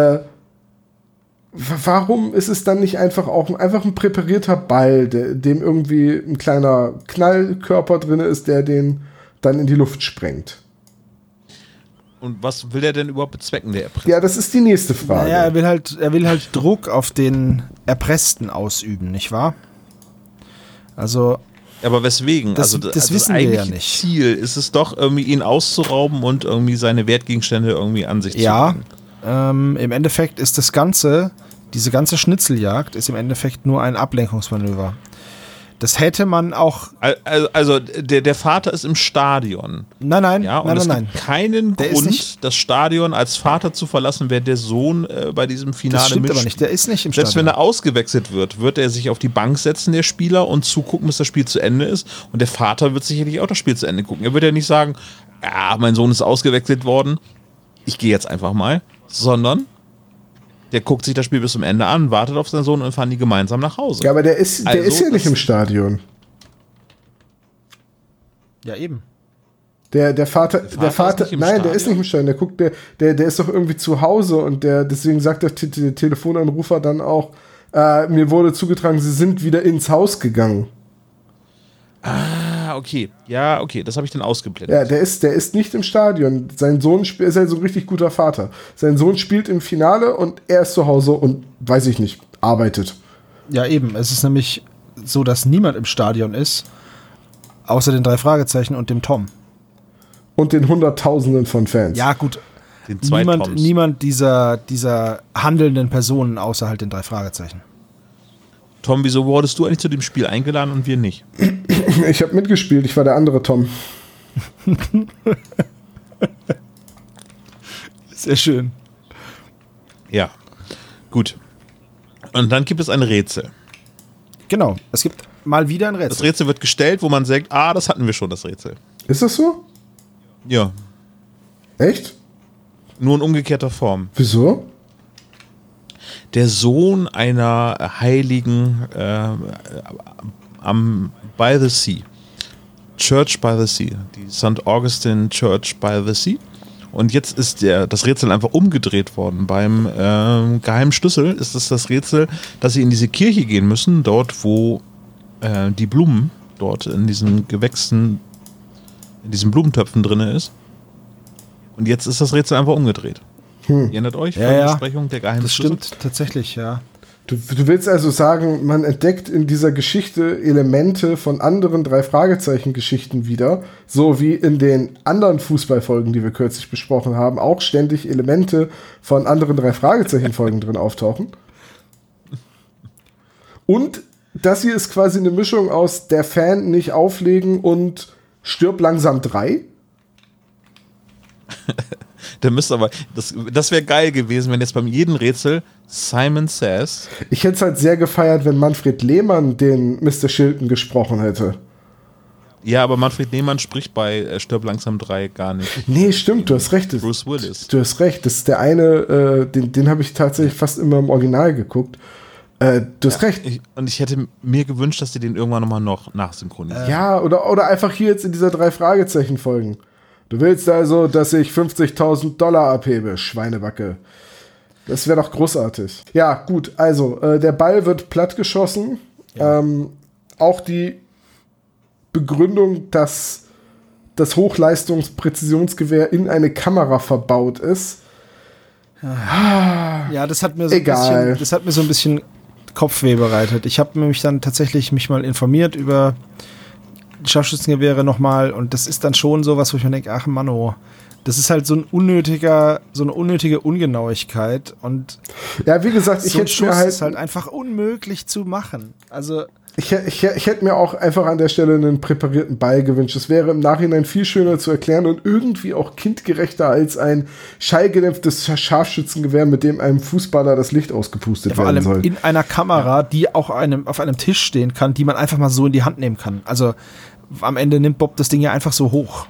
wa- warum ist es dann nicht einfach auch ein- einfach ein präparierter Ball, der, dem irgendwie ein kleiner Knallkörper drin ist, der den dann in die Luft sprengt? Und was will er denn überhaupt bezwecken, der Erpresser? Ja, das ist die nächste Frage. Naja, er will halt, er will halt Druck auf den Erpressten ausüben, nicht wahr? Also, Aber weswegen? Das- also das also wissen wir ja nicht. Ziel ist es doch, irgendwie ihn auszurauben und irgendwie seine Wertgegenstände irgendwie an sich ja, zu bringen. ähm, im Endeffekt ist das Ganze, diese ganze Schnitzeljagd ist im Endeffekt nur ein Ablenkungsmanöver. Das hätte man auch. Al- Also, also der, der Vater ist im Stadion. Nein, nein, Ja, und nein, es nein, nein. gibt keinen Der Grund, das Stadion als Vater zu verlassen, wenn der Sohn äh, bei diesem Finale Das stimmt aber nicht. Der ist nicht im Selbst wenn Stadion. er ausgewechselt wird, wird er sich auf die Bank setzen, der Spieler, und zugucken, bis das Spiel zu Ende ist. Und der Vater wird sicherlich auch das Spiel zu Ende gucken. Er wird ja nicht sagen, ja, mein Sohn ist ausgewechselt worden, ich gehe jetzt einfach mal, sondern der guckt sich das Spiel bis zum Ende an, wartet auf seinen Sohn und fahren die gemeinsam nach Hause. Ja, aber der ist, der Also, ist ja nicht im Stadion. Ja, eben. Der, der Vater, der Vater Vater, nicht im nein, der ist Stadion? nicht im Stadion, der guckt, der, der, der ist doch irgendwie zu Hause und der, deswegen sagt der, der Telefonanrufer dann auch, äh, mir wurde zugetragen, sie sind wieder ins Haus gegangen. Ah, okay. Ja, okay, das habe ich dann ausgeblendet. Ja, der ist, der ist nicht im Stadion. Sein Sohn ist halt so ein richtig guter Vater. Sein Sohn spielt im Finale und er ist zu Hause und, weiß ich nicht, arbeitet. Ja, eben. Es ist nämlich so, dass niemand im Stadion ist, außer den drei Fragezeichen und dem Tom. Und den Hunderttausenden von Fans. Ja, gut. Den zwei Niemand, Toms. niemand dieser, dieser handelnden Personen außer halt den drei Fragezeichen. Tom, wieso wurdest du eigentlich zu dem Spiel eingeladen und wir nicht? Ich habe mitgespielt, ich war der andere Tom. Sehr schön. Ja. Gut. Und dann gibt es ein Rätsel. Genau. Es gibt mal wieder ein Das Rätsel. Rätsel wird gestellt, wo man sagt, ah, das hatten wir schon, das Rätsel. Ist das so? Ja. Echt? Nur in umgekehrter Form. Wieso? Der Sohn einer Heiligen äh, am by the Sea. Church by the Sea. Die St. Augustine Church by the Sea. Und jetzt ist der, das Rätsel einfach umgedreht worden. Beim ähm, geheimen Schlüssel ist es das Rätsel, dass sie in diese Kirche gehen müssen, dort wo äh, die Blumen dort in diesen Gewächsen, in diesen Blumentöpfen drin ist. Und jetzt ist das Rätsel einfach umgedreht. Ihr erinnert euch? Ja, ja. Besprechung der geheimen Das Schlüssel? stimmt tatsächlich, ja. Du, du willst also sagen, man entdeckt in dieser Geschichte Elemente von anderen drei Fragezeichen-Geschichten wieder, so wie in den anderen Fußballfolgen, die wir kürzlich besprochen haben, auch ständig Elemente von anderen drei Fragezeichen-Folgen drin auftauchen. Und das hier ist quasi eine Mischung aus der Fan nicht auflegen und stirb langsam drei. Der müsste aber, das, das wäre geil gewesen, wenn jetzt beim jedem Rätsel Simon Says, Ich hätte es halt sehr gefeiert, wenn Manfred Lehmann den Mr. Shilton gesprochen hätte. ja, aber Manfred Nehmann spricht bei äh, Stirb langsam 3 gar nicht. Nee, stimmt, du hast recht. Das, Bruce Willis. Du hast recht, das ist der eine, äh, den, den habe ich tatsächlich fast immer im Original geguckt. Äh, du hast recht. Ich, und ich hätte mir gewünscht, dass die den irgendwann nochmal noch nachsynchronisieren. Ja, oder, oder einfach hier jetzt in dieser drei Fragezeichen folgen. Du willst also, dass ich 50.000 Dollar abhebe, Schweinebacke. Das wäre doch großartig. Ja, gut, also äh, der Ball wird plattgeschossen. Ähm, auch die Begründung, dass das Hochleistungspräzisionsgewehr in eine Kamera verbaut ist. Ja, das hat mir so Egal. ein bisschen, das hat mir so ein bisschen Kopfweh bereitet. Ich habe mich dann tatsächlich mich mal informiert über Scharfschützengewehre nochmal und das ist dann schon sowas, wo ich mir denke, ach Mann, oh, das ist halt so ein unnötiger, so eine unnötige Ungenauigkeit und Ja, wie gesagt, ich so ein hätte mir halt, ist halt einfach unmöglich zu machen. Also ich, ich, ich hätte mir auch einfach an der Stelle einen präparierten Ball gewünscht. Es wäre im Nachhinein viel schöner zu erklären und irgendwie auch kindgerechter als ein schallgedämpftes Scharfschützengewehr, mit dem einem Fußballer das Licht ausgepustet vor werden allem soll. in einer Kamera, die auch einem, auf einem Tisch stehen kann, die man einfach mal so in die Hand nehmen kann. Also am Ende nimmt Bob das Ding ja einfach so hoch.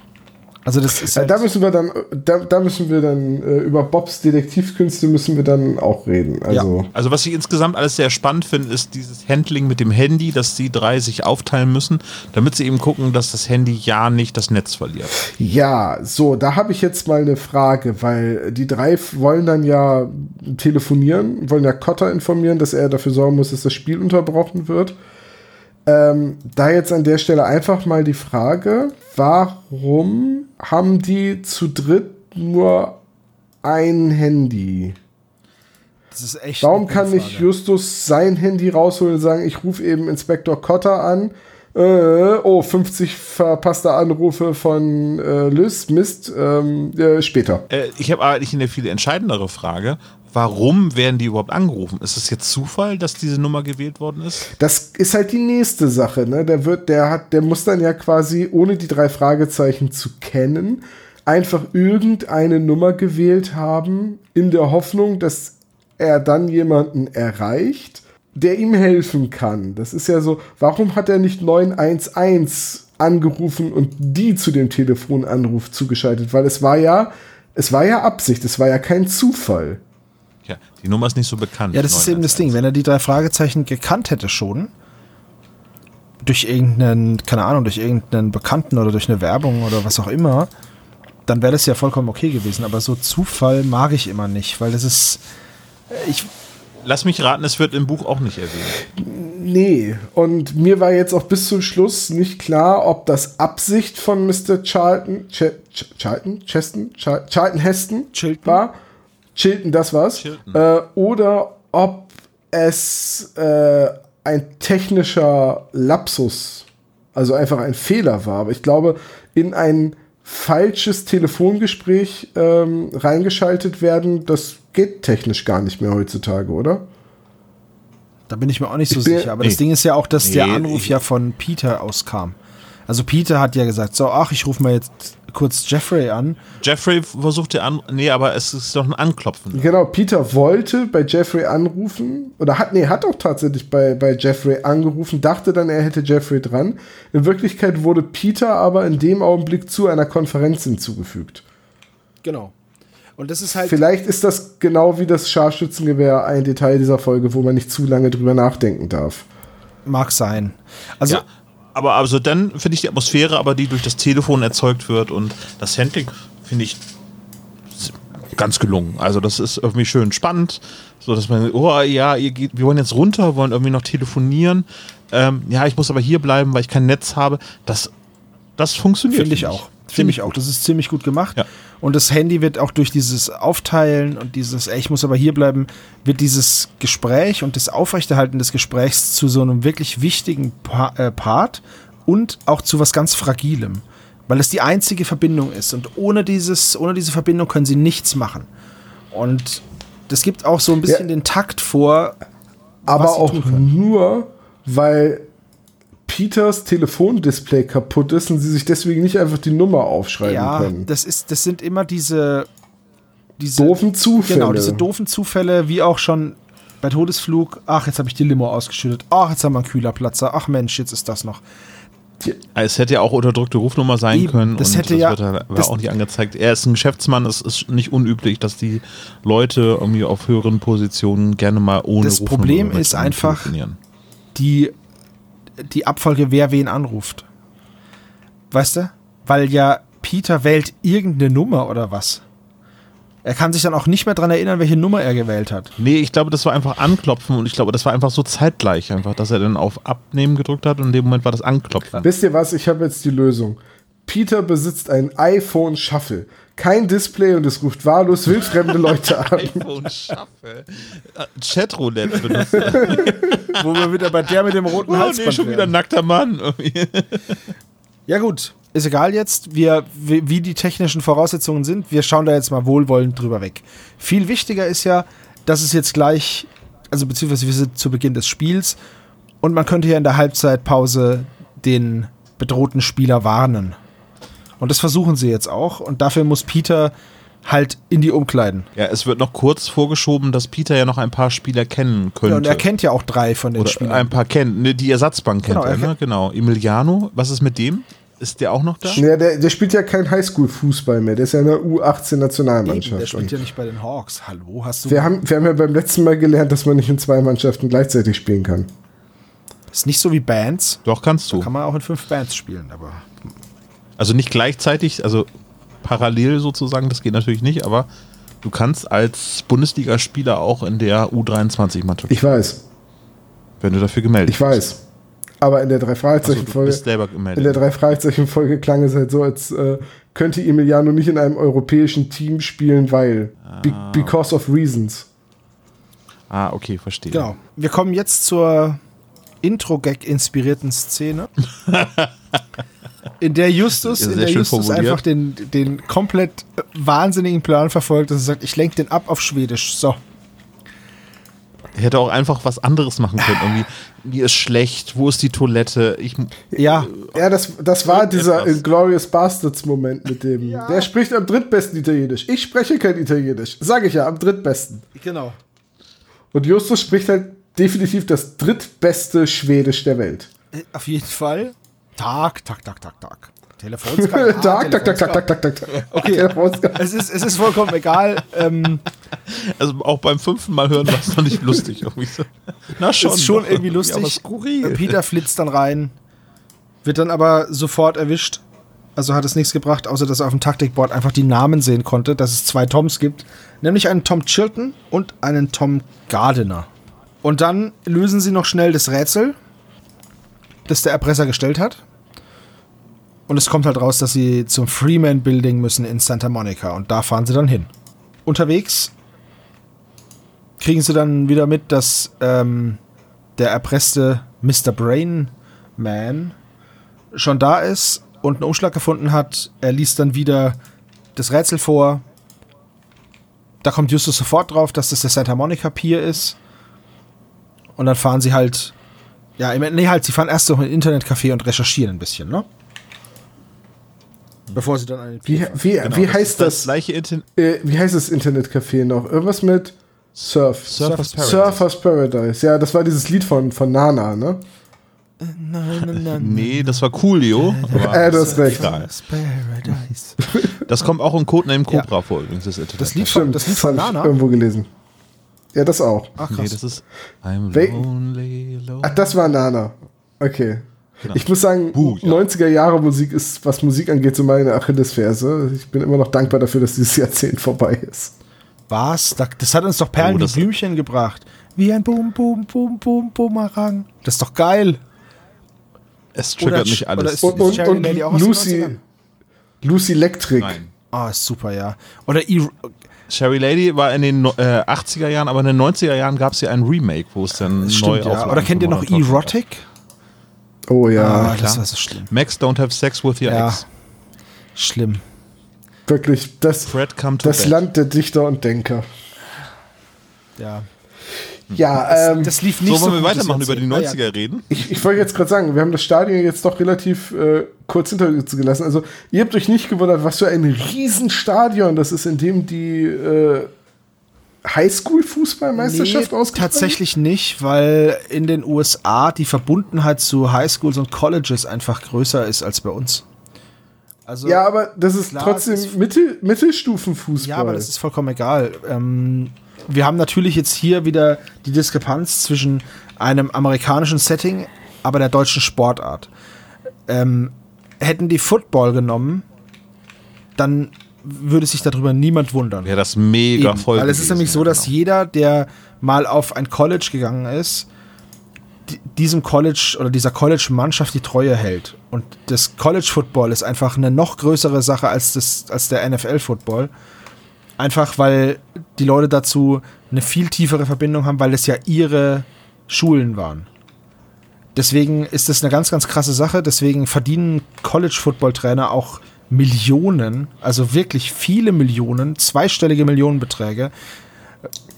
Also das ist Ja, halt, da müssen wir dann, da, da müssen wir dann äh, über Bobs Detektivkünste müssen wir dann auch reden. Also Also was ich insgesamt alles sehr spannend finde, ist dieses Handling mit dem Handy, dass die drei sich aufteilen müssen, damit sie eben gucken, dass das Handy ja nicht das Netz verliert. Ja, so, da habe ich jetzt mal eine Frage, weil die drei wollen dann ja telefonieren, wollen ja Cotter informieren, dass er dafür sorgen muss, dass das Spiel unterbrochen wird. Ähm, da jetzt an der Stelle einfach mal die Frage, warum haben die zu dritt nur ein Handy? das ist echt. Warum kann nicht. Justus sein Handy rausholen und sagen, ich rufe eben Inspektor Cotter an? Äh, oh, 50 verpasste Anrufe von äh, Liz, Mist, ähm, äh, später. Äh, ich habe eigentlich eine viel entscheidendere Frage. Warum werden die überhaupt angerufen? Ist es jetzt Zufall, dass diese Nummer gewählt worden ist? Das ist halt die nächste Sache, ne? Der wird, der hat, der muss dann ja quasi, ohne die drei Fragezeichen zu kennen, einfach irgendeine Nummer gewählt haben, in der Hoffnung, dass er dann jemanden erreicht, der ihm helfen kann. Das ist ja so, warum hat er nicht 911 angerufen und die zu dem Telefonanruf zugeschaltet? Weil es war ja, es war ja Absicht, es war ja kein Zufall. Ja, die Nummer ist nicht so bekannt. Ja, das ist eben das Ding. Wenn er die drei Fragezeichen gekannt hätte schon, durch irgendeinen, keine Ahnung, durch irgendeinen Bekannten oder durch eine Werbung oder was auch immer, dann wäre das ja vollkommen okay gewesen. Aber so Zufall mag ich immer nicht, weil das ist. Ich, Lass mich raten, es wird im Buch auch nicht erwähnt. Nee, und mir war jetzt auch bis zum Schluss nicht klar, ob das Absicht von Mr. Charlton, Ch Ch Charlton, Cheston, Char Charlton Heston Chilton. war. Chilton, das war's. Chilton. Äh, oder ob es äh, ein technischer Lapsus, also einfach ein Fehler war. Aber ich glaube, in ein falsches Telefongespräch ähm, reingeschaltet werden, das geht technisch gar nicht mehr heutzutage, oder? da bin ich mir auch nicht so sicher. Aber das. Ding ist ja auch, dass der Nee, Anruf ich- ja von Peter auskam. Also Peter hat ja gesagt, so, ach, ich rufe mal jetzt kurz Jeffrey an. Jeffrey versuchte an. Nee, aber es ist doch ein Anklopfen. Genau, Peter wollte bei Jeffrey anrufen, oder hat, nee, hat auch tatsächlich bei, bei Jeffrey angerufen, dachte dann, er hätte Jeffrey dran. In Wirklichkeit wurde Peter aber in dem Augenblick zu einer Konferenz hinzugefügt. Genau. Und das ist halt. Vielleicht ist das genau wie das Scharfschützengewehr ein Detail dieser Folge, wo man nicht zu lange drüber nachdenken darf. Mag sein. Also, Ja. Aber also dann finde ich die Atmosphäre, aber die durch das Telefon erzeugt wird und das Handling finde ich ganz gelungen. Also das ist irgendwie schön spannend, so dass man, oh ja, geht, wir wollen jetzt runter, wollen irgendwie noch telefonieren. Ähm, ja, ich muss aber hier bleiben, weil ich kein Netz habe. Das, das funktioniert. Finde ich auch. Finde ich auch. Das ist ziemlich gut gemacht. Ja. Und das Handy wird auch durch dieses Aufteilen und dieses, ey, ich muss aber hier bleiben, wird dieses Gespräch und das Aufrechterhalten des Gesprächs zu so einem wirklich wichtigen pa äh, Part und auch zu was ganz Fragilem. Weil es die einzige Verbindung ist. Und ohne, dieses, ohne diese Verbindung können sie nichts machen. Und das gibt auch so ein bisschen Ja. den Takt vor. Aber was sie auch nur, weil Peters Telefondisplay kaputt ist und sie sich deswegen nicht einfach die Nummer aufschreiben Ja, können. das, ist, das sind immer diese. diese Doofen Zufälle. Genau, diese doofen Zufälle, wie auch schon bei Todesflug. Ach, jetzt habe ich die Limo ausgeschüttet. Ach, jetzt haben wir einen Kühlerplatzer. Ach Mensch, jetzt ist das noch. Es hätte ja auch unterdrückte Rufnummer sein Eben, können. das und hätte ja- wird war das- auch nicht angezeigt. Er ist ein Geschäftsmann. Es ist nicht unüblich, dass die Leute irgendwie auf höheren Positionen gerne mal ohne Das Rufnummer Problem mit ist einfach-. Die, die Abfolge, wer wen anruft. Weißt du? Weil ja Peter wählt irgendeine Nummer oder was. Er kann sich dann auch nicht mehr dran erinnern, welche Nummer er gewählt hat. Nee, ich glaube, das war einfach Anklopfen und ich glaube, das war einfach so zeitgleich, einfach, dass er dann auf Abnehmen gedrückt hat und in dem Moment war das Anklopfen. Wisst ihr was? Ich habe jetzt die Lösung. Peter besitzt ein iPhone Shuffle. Kein Display und es ruft wahllos wildfremde Leute an. iPhone Shuffle. Chatroulette benutzt. Wo wir wieder bei der mit dem roten Oh, nee, Halsband schon wieder ein nackter Mann. Ja gut, ist egal jetzt, wir, wie, wie die technischen Voraussetzungen sind. Wir schauen da jetzt mal wohlwollend drüber weg. Viel wichtiger ist ja, dass es jetzt gleich, also beziehungsweise wir sind zu Beginn des Spiels und man könnte ja in der Halbzeitpause den bedrohten Spieler warnen. Und das versuchen sie jetzt auch und dafür muss Peter halt in die Umkleiden. Ja, es wird noch kurz vorgeschoben, dass Peter ja noch ein paar Spieler kennen könnte. Ja, und er kennt ja auch drei von den Oder Spielern. ein paar kennt, ne, die Ersatzbank kennt Genau, er er, ne? Genau. Emiliano, was ist mit dem? Ist der auch noch da? Ja, der, der spielt ja kein Highschool-Fußball mehr. Der ist ja in der Eben, U18-Nationalmannschaft. der spielt Und ja nicht bei den Hawks. Hallo, hast du. wir, haben, wir haben ja beim letzten Mal gelernt, dass man nicht in zwei Mannschaften gleichzeitig spielen kann. ist nicht so wie Bands. Doch, kannst du. Kann man auch in fünf Bands spielen, aber Also nicht gleichzeitig, also parallel sozusagen, das geht natürlich nicht, aber du kannst als Bundesligaspieler auch in der U23-Mannschaft, Ich weiß, wenn du dafür gemeldet ich weiß. Aber in der drei. Fragezeichen Also, du Folge, bist selber in der drei Fragezeichen Folge klang es halt so, als äh, könnte Emiliano nicht in einem europäischen Team spielen, weil be because of reasons. ah, okay, verstehe. Genau. Wir kommen jetzt zur Intro-Gag-inspirierten Szene. In der Justus, Ja, in der Justus formuliert. einfach den, den komplett äh, wahnsinnigen Plan verfolgt, dass er sagt, ich lenke den ab auf Schwedisch. So. Er hätte auch einfach was anderes machen können. Irgendwie, mir ist schlecht, wo ist die Toilette? Ich, Ja, Ja, das, das war dieser Irgendetwas. Inglorious Bastards Moment mit dem. Der spricht am drittbesten Italienisch. Ich spreche kein Italienisch. Sage ich ja, am drittbesten. genau. Und Justus spricht halt definitiv das drittbeste Schwedisch der Welt. Äh, Auf jeden Fall. Tag, Tag, Tag, Tag, Tag. Telefonskala. ja, Tag, tak, tak, tak, Telefonskala. tak, tak, tak, tak. Okay. Telefonskala. Es ist, es ist vollkommen egal. Ähm, also auch beim fünften Mal hören war es noch nicht lustig. Irgendwie so. Na schon. ist schon doch irgendwie lustig. aber skurril. Peter flitzt dann rein. wird dann aber sofort erwischt. Also hat es nichts gebracht, außer dass er auf dem Taktikboard einfach die Namen sehen konnte, dass es zwei Toms gibt. Nämlich einen Tom Chilton und einen Tom Gardiner. Und dann lösen sie noch schnell das Rätsel, das der Erpresser gestellt hat. Und es kommt halt raus, dass sie zum Freeman Building müssen in Santa Monica. Und da fahren sie dann hin. Unterwegs kriegen sie dann wieder mit, dass ähm, der erpresste Mr. Brain Man schon da ist und einen Umschlag gefunden hat. Er liest dann wieder das Rätsel vor. Da kommt Justus sofort drauf, dass das der Santa Monica Pier ist. Und dann fahren sie halt. Ja, nee, halt, sie fahren erst noch in ein Internetcafé und recherchieren ein bisschen, ne? Bevor sie dann an den Wie, wie, Genau, wie das heißt ist das? gleiche äh, wie heißt das Internetcafé noch? Irgendwas mit Surf. Surfers Paradise. Surfers Paradise. Ja, das war dieses Lied von, von Nana, ne? Nein, nein, nein. Nee, das war Coolio. aber Äh, du hast recht. Paradise. Das kommt auch in Codename Cobra vor, übrigens, das Internet. Das Lied von, das Lied von Nana? irgendwo gelesen. Ja, das auch. Ach, Nee, krass. das ist I'm lonely, lonely. Ach, das war Nana. Okay. Genau. Ich muss sagen, Buh, ja. 90er Jahre Musik ist, was Musik angeht, so meine Achillesferse. Ich bin immer noch dankbar dafür, dass dieses Jahrzehnt vorbei ist. Was? Da- Das hat uns doch Perlen Oh, wie das- Blümchen gebracht. Wie ein Boom, Boom, Boom, Boom, Boomerang. Das ist doch geil. Es triggert Oder- mich oder alles. ist- Und, und, Cherry und Lady auch aus den Lucy, 90ern? Lucy Electric. Ah, ist super, ja. Oder e Sherry Lady war in den äh, 80er Jahren, aber in den 90er Jahren gab es ja ein Remake, wo es dann neu stimmt, ja. Auflagen Oder kennt ihr noch Erotic? Oh ja, ah, das klar. war so schlimm. Max Don't Have Sex with Your Ja. Ex. Schlimm. wirklich das, Fred Come to das. Land der Dichter und Denker. Ja. Ja, ähm, Das lief nicht So, so wollen wir weitermachen, über die Jahrzehnt. 90er Ah, ja. reden? ich, ich wollte jetzt gerade sagen, wir haben das Stadion jetzt doch relativ äh, kurz hinter uns gelassen. Also, ihr habt euch nicht gewundert, was für ein Riesenstadion das ist, in dem die äh, Highschool-Fußballmeisterschaft Nee, ausgetragen tatsächlich nicht, weil in den USA die Verbundenheit zu Highschools und Colleges einfach größer ist als bei uns. Also, Ja, aber das ist Klar, trotzdem ist- Mittel, Mittelstufenfußball. Ja, aber das ist vollkommen egal. Ähm, wir haben natürlich jetzt hier wieder die Diskrepanz zwischen einem amerikanischen Setting, aber der deutschen Sportart. Ähm, hätten die Football genommen, dann würde sich darüber niemand wundern. Wäre das mega Eben, voll. Weil es ist nämlich so, ja, dass genau. jeder, der mal auf ein College gegangen ist, di- diesem College oder dieser College-Mannschaft die Treue hält. Und das College-Football ist einfach eine noch größere Sache als, das, als der NFL-Football. Einfach weil die Leute dazu eine viel tiefere Verbindung haben, weil es ja ihre Schulen waren. Deswegen ist das eine ganz, ganz krasse Sache. Deswegen verdienen College-Football-Trainer auch Millionen, also wirklich viele Millionen, zweistellige Millionenbeträge,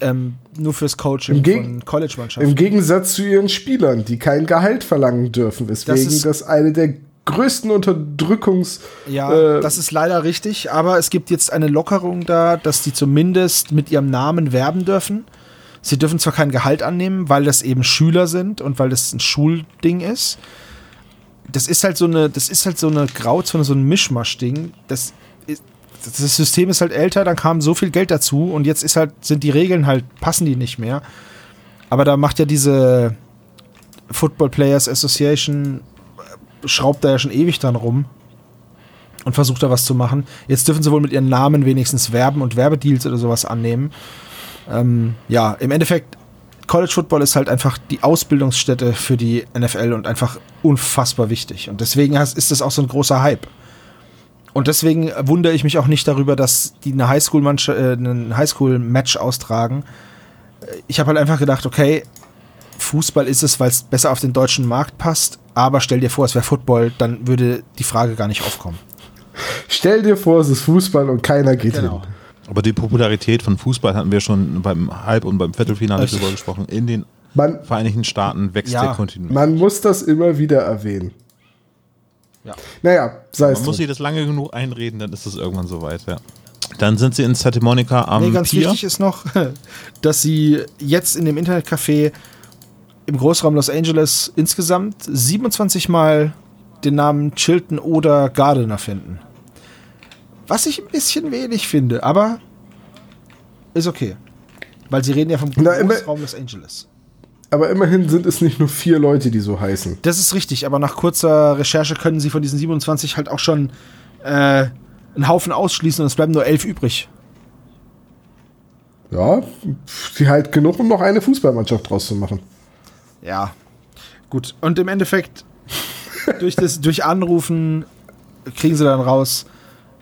ähm, nur fürs Coaching Im Geg- von College-Mannschaften. Im Gegensatz zu ihren Spielern, die kein Gehalt verlangen dürfen, weswegen Das das, eine der größten Unterdrückungs... Ja, äh, das ist leider richtig, aber es gibt jetzt eine Lockerung da, dass die zumindest mit ihrem Namen werben dürfen. Sie dürfen zwar kein Gehalt annehmen, weil das eben Schüler sind und weil das ein Schulding ist. Das ist halt so eine, das ist halt so eine Grauzone, so ein Mischmasch-Ding. Das, das System ist halt älter, dann kam so viel Geld dazu und jetzt ist halt, sind die Regeln halt, passen die nicht mehr. Aber da macht ja diese Football Players Association, schraubt da ja schon ewig dran rum und versucht da was zu machen. Jetzt dürfen sie wohl mit ihren Namen wenigstens werben und Werbedeals oder sowas annehmen. Ähm, ja, im Endeffekt, College Football ist halt einfach die Ausbildungsstätte für die NFL und einfach unfassbar wichtig. Und deswegen ist das auch so ein großer Hype. Und deswegen wundere ich mich auch nicht darüber, dass die eine Highschool äh, ein Highschool-Match austragen. Ich habe halt einfach gedacht, okay, Fußball ist es, weil es besser auf den deutschen Markt passt. Aber stell dir vor, es wäre Football, dann würde die Frage gar nicht aufkommen. Stell dir vor, es ist Fußball und keiner geht Genau. hin. Aber die Popularität von Fußball hatten wir schon beim Halb- und beim Viertelfinale Richtig. drüber gesprochen. In den Man, Vereinigten Staaten wächst Ja. der kontinuierlich. man muss das immer wieder erwähnen. Ja. Naja, sei es Man muss sich das lange genug einreden, dann ist es irgendwann soweit, ja. Dann sind sie in Santa Monica am Nee, ganz Pier. wichtig ist noch, dass sie jetzt in dem Internetcafé im Großraum Los Angeles insgesamt 27 Mal den Namen Chilton oder Gardiner finden. Was ich ein bisschen wenig finde, aber ist okay. Weil sie reden ja vom Na, immer- Großraum Los Angeles. aber immerhin sind es nicht nur vier Leute, die so heißen. Das ist richtig, aber nach kurzer Recherche können sie von diesen 27 halt auch schon äh, einen Haufen ausschließen und es bleiben nur elf übrig. Ja, sie halt genug, um noch eine Fußballmannschaft draus zu machen. Ja, gut. Und im Endeffekt, durch, das, durch Anrufen kriegen sie dann raus,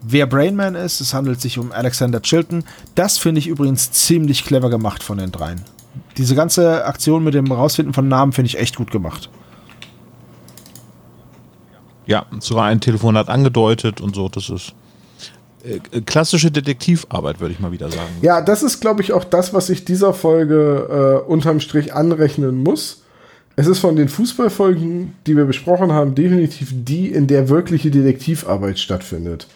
wer Brainman ist. Es handelt sich um Alexander Chilton. Das finde ich übrigens ziemlich clever gemacht von den dreien. Diese ganze Aktion mit dem Rausfinden von Namen finde ich echt gut gemacht. Ja, sogar ein Telefonat angedeutet und so, das ist äh, klassische Detektivarbeit, würde ich mal wieder sagen. Ja, das ist, glaube ich, auch das, was ich dieser Folge äh, unterm Strich anrechnen muss. Es ist von den Fußballfolgen, die wir besprochen haben, definitiv die, in der wirkliche Detektivarbeit stattfindet.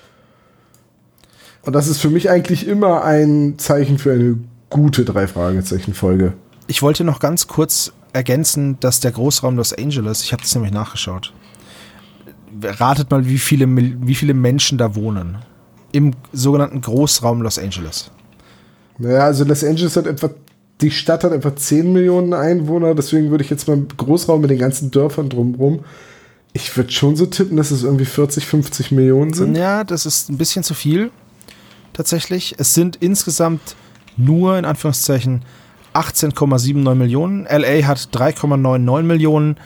Und das ist für mich eigentlich immer ein Zeichen für eine gute Drei-Fragezeichen-Folge. Ich wollte noch ganz kurz ergänzen, dass der Großraum Los Angeles, ich habe das nämlich nachgeschaut, ratet mal, wie viele, wie viele Menschen da wohnen. Im sogenannten Großraum Los Angeles. Naja, also Los Angeles hat etwa, die Stadt hat etwa 10 Millionen Einwohner, deswegen würde ich jetzt mal Großraum mit den ganzen Dörfern drumherum. Ich würde schon so tippen, dass es irgendwie 40, 50 Millionen sind. Ja, das ist ein bisschen zu viel. Tatsächlich. Es sind insgesamt nur in Anführungszeichen 18,79 Millionen. LA hat 3,99 Millionen.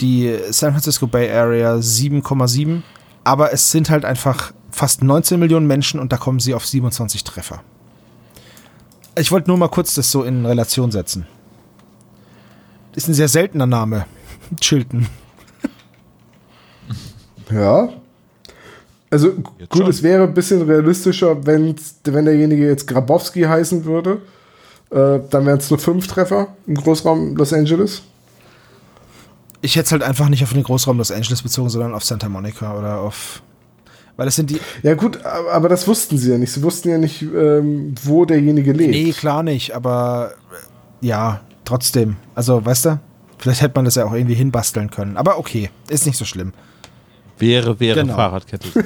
Die San Francisco Bay Area 7,7. Aber es sind halt einfach fast 19 Millionen Menschen und da kommen sie auf 27 Treffer. Ich wollte nur mal kurz das so in Relation setzen. Ist ein sehr seltener Name. Chilton. Ja. Also Jetzt gut, schon. es wäre ein bisschen realistischer, wenn's, wenn derjenige jetzt Grabowski heißen würde. Äh, dann wären es nur fünf Treffer im Großraum Los Angeles. Ich hätte es halt einfach nicht auf den Großraum Los Angeles bezogen, sondern auf Santa Monica oder auf. Weil das sind die. Ja gut, aber aber das wussten sie ja nicht. Sie wussten ja nicht, ähm, wo derjenige lebt. Nee, klar nicht, aber äh, ja, trotzdem. Also, weißt du, vielleicht hätte man das ja auch irgendwie hinbasteln können. Aber okay, ist nicht so schlimm. Wäre, wäre Genau. Fahrradkette.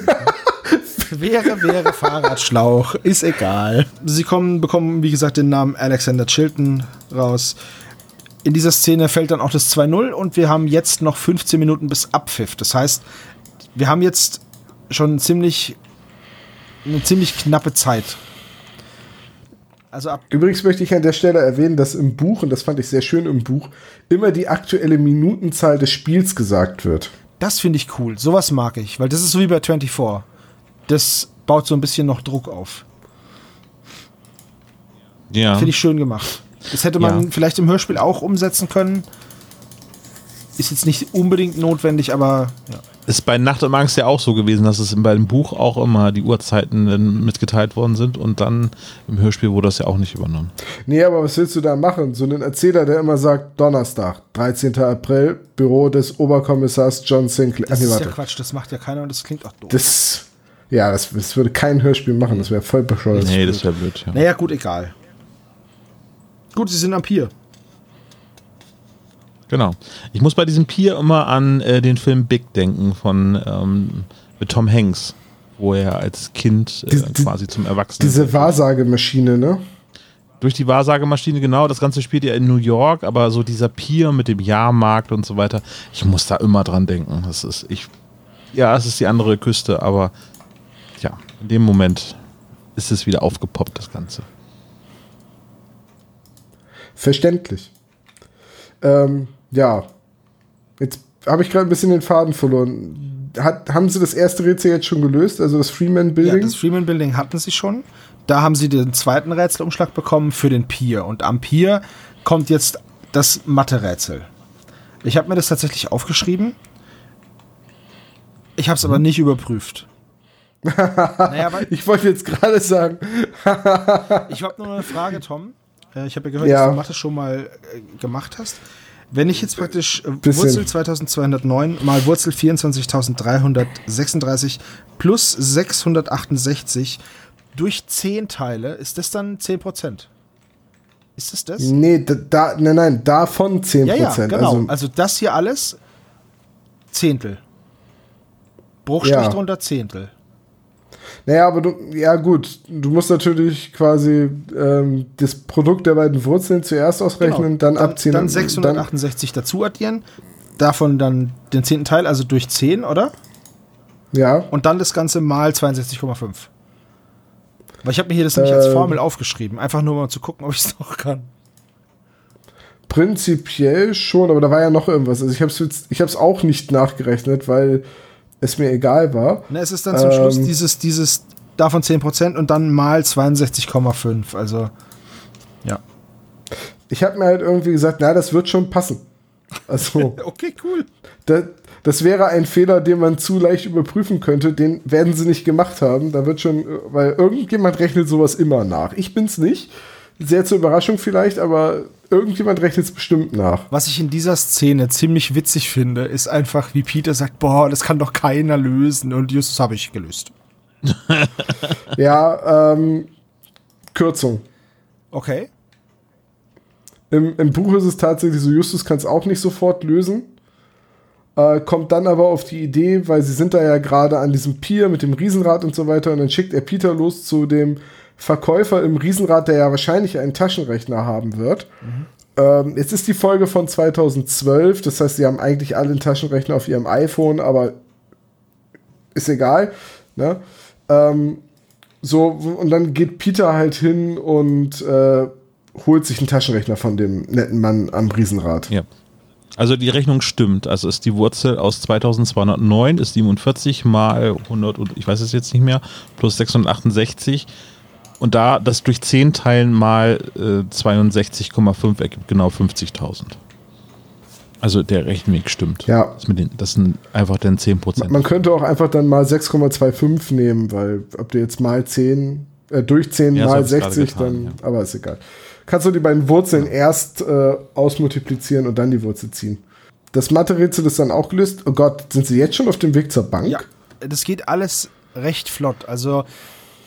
Wäre, wäre Fahrradschlauch, ist egal. Sie kommen, bekommen, wie gesagt, den Namen Alexander Chilton raus. In dieser Szene fällt dann auch das 2-0 und wir haben jetzt noch 15 Minuten bis Abpfiff. Das heißt, wir haben jetzt schon ziemlich eine ziemlich knappe Zeit. Also ab Übrigens möchte ich an der Stelle erwähnen, dass im Buch, und das fand ich sehr schön im Buch, immer die aktuelle Minutenzahl des Spiels gesagt wird. Das finde ich cool. Sowas mag ich, weil das ist so wie bei 24. Das baut so ein bisschen noch Druck auf. Ja. Finde ich schön gemacht. Das hätte man Ja. vielleicht im Hörspiel auch umsetzen können. Ist jetzt nicht unbedingt notwendig, aber ja. Ist bei Nacht und Angst ja auch so gewesen, dass es bei dem Buch auch immer die Uhrzeiten mitgeteilt worden sind und dann im Hörspiel wurde das ja auch nicht übernommen. Nee, aber was willst du da machen? So einen Erzähler, der immer sagt, Donnerstag, 13. April, Büro des Oberkommissars John Sinclair. Das nee, ist warte. ja Quatsch, das macht ja keiner und das klingt auch doof. Das, ja, das, das würde kein Hörspiel machen, das wäre voll bescheuert. Nee, das wäre blöd. Ja. naja, gut, egal. Gut, sie sind am Pier. Genau. Ich muss bei diesem Pier immer an äh, den Film Big denken von ähm, mit Tom Hanks, wo er als Kind äh, Die- quasi zum Erwachsenen Diese Wahrsagemaschine, ne? durch die Wahrsagemaschine, genau, das Ganze spielt ja in New York, aber so dieser Pier mit dem Jahrmarkt und so weiter, ich muss da immer dran denken. Das ist, ich, ja, es ist die andere Küste, aber ja, in dem Moment ist es wieder aufgepoppt, das Ganze. Verständlich. Ähm, ja. Jetzt habe ich gerade ein bisschen den Faden verloren. Hat, haben sie das erste Rätsel jetzt schon gelöst? Also das Freeman Ja, Building? das Freeman Building hatten sie schon. Da haben sie den zweiten Rätselumschlag bekommen für den Pier. Und am Pier kommt jetzt das Mathe-Rätsel. Ich habe mir das tatsächlich aufgeschrieben. Ich habe es aber nicht überprüft. naja, ich wollte jetzt gerade sagen, ich habe nur eine Frage, Tom. Äh, Ich habe ja gehört, Ja. dass du Mathe schon mal äh, gemacht hast. Wenn ich jetzt praktisch äh, Bisschen. Wurzel 2209 mal Wurzel 24.336 plus 668 durch 10 teile, ist das dann 10%? Ist das das? nee, da, da, nein, nein, davon 10%. Ja, ja, genau. Also, Also, das hier alles Zehntel. Bruchstrich Ja. drunter Zehntel. Naja, aber du, ja gut, du musst natürlich quasi ähm, das Produkt der beiden Wurzeln zuerst ausrechnen, dann, abziehen. Genau. Dann und 668 dazu addieren, davon dann den zehnten Teil, also durch 10, oder? Dann, ja, Und dann das Ganze mal 62,5. Weil ich habe mir hier das nämlich als Ähm. Formel aufgeschrieben, einfach nur mal zu gucken, ob ich es noch kann. prinzipiell schon, aber da war ja noch irgendwas. Also ich habe es ich hab's auch nicht nachgerechnet, weil es mir egal war. Ne, es ist dann zum Ähm. Schluss dieses, dieses davon 10% und dann mal 62,5. Also, ja. Ich habe mir halt irgendwie gesagt, na, das wird schon passen. Also, Okay, cool. das, das wäre ein Fehler, den man zu leicht überprüfen könnte. Den werden sie nicht gemacht haben. Da wird schon, weil irgendjemand rechnet sowas immer nach. Ich bin's nicht. Sehr zur Überraschung vielleicht, aber irgendjemand rechnet es bestimmt nach. Was ich in dieser Szene ziemlich witzig finde, ist einfach, wie Peter sagt, boah, das kann doch keiner lösen. Und Justus habe ich gelöst. Ja, ähm, Kürzung. Okay. Im, Im Buch ist es tatsächlich so, Justus kann es auch nicht sofort lösen. Äh, kommt dann aber auf die Idee, weil sie sind da ja gerade an diesem Pier mit dem Riesenrad und so weiter und dann schickt er Peter los zu dem Verkäufer im Riesenrad, der ja wahrscheinlich einen Taschenrechner haben wird. Ähm, jetzt ist die Folge von 2012, das heißt, sie haben eigentlich alle einen Taschenrechner auf ihrem iPhone, aber ist egal. Ne? Ähm, so, und dann geht Peter halt hin und äh, holt sich einen Taschenrechner von dem netten Mann am Riesenrad. Ja. Also die Rechnung stimmt. Also ist die Wurzel aus 2209 ist 47 mal 100 und ich weiß es jetzt nicht mehr plus 668 und da das durch 10 teilen mal äh, 62,5 ergibt genau 50.000. Also der Rechenweg stimmt. Ja. Das, mit den, das sind einfach dann 10 Prozent. Man könnte auch einfach dann mal 6,25 nehmen, weil ob du jetzt mal 10, äh, durch 10 Ja, mal hab's gerade 60, getan, dann, ja. aber ist egal. Kannst du die beiden Wurzeln erst äh, ausmultiplizieren und dann die Wurzel ziehen. Das Mathe-Rätsel ist dann auch gelöst. Oh Gott, sind sie jetzt schon auf dem Weg zur Bank? Ja, das geht alles recht flott. Also,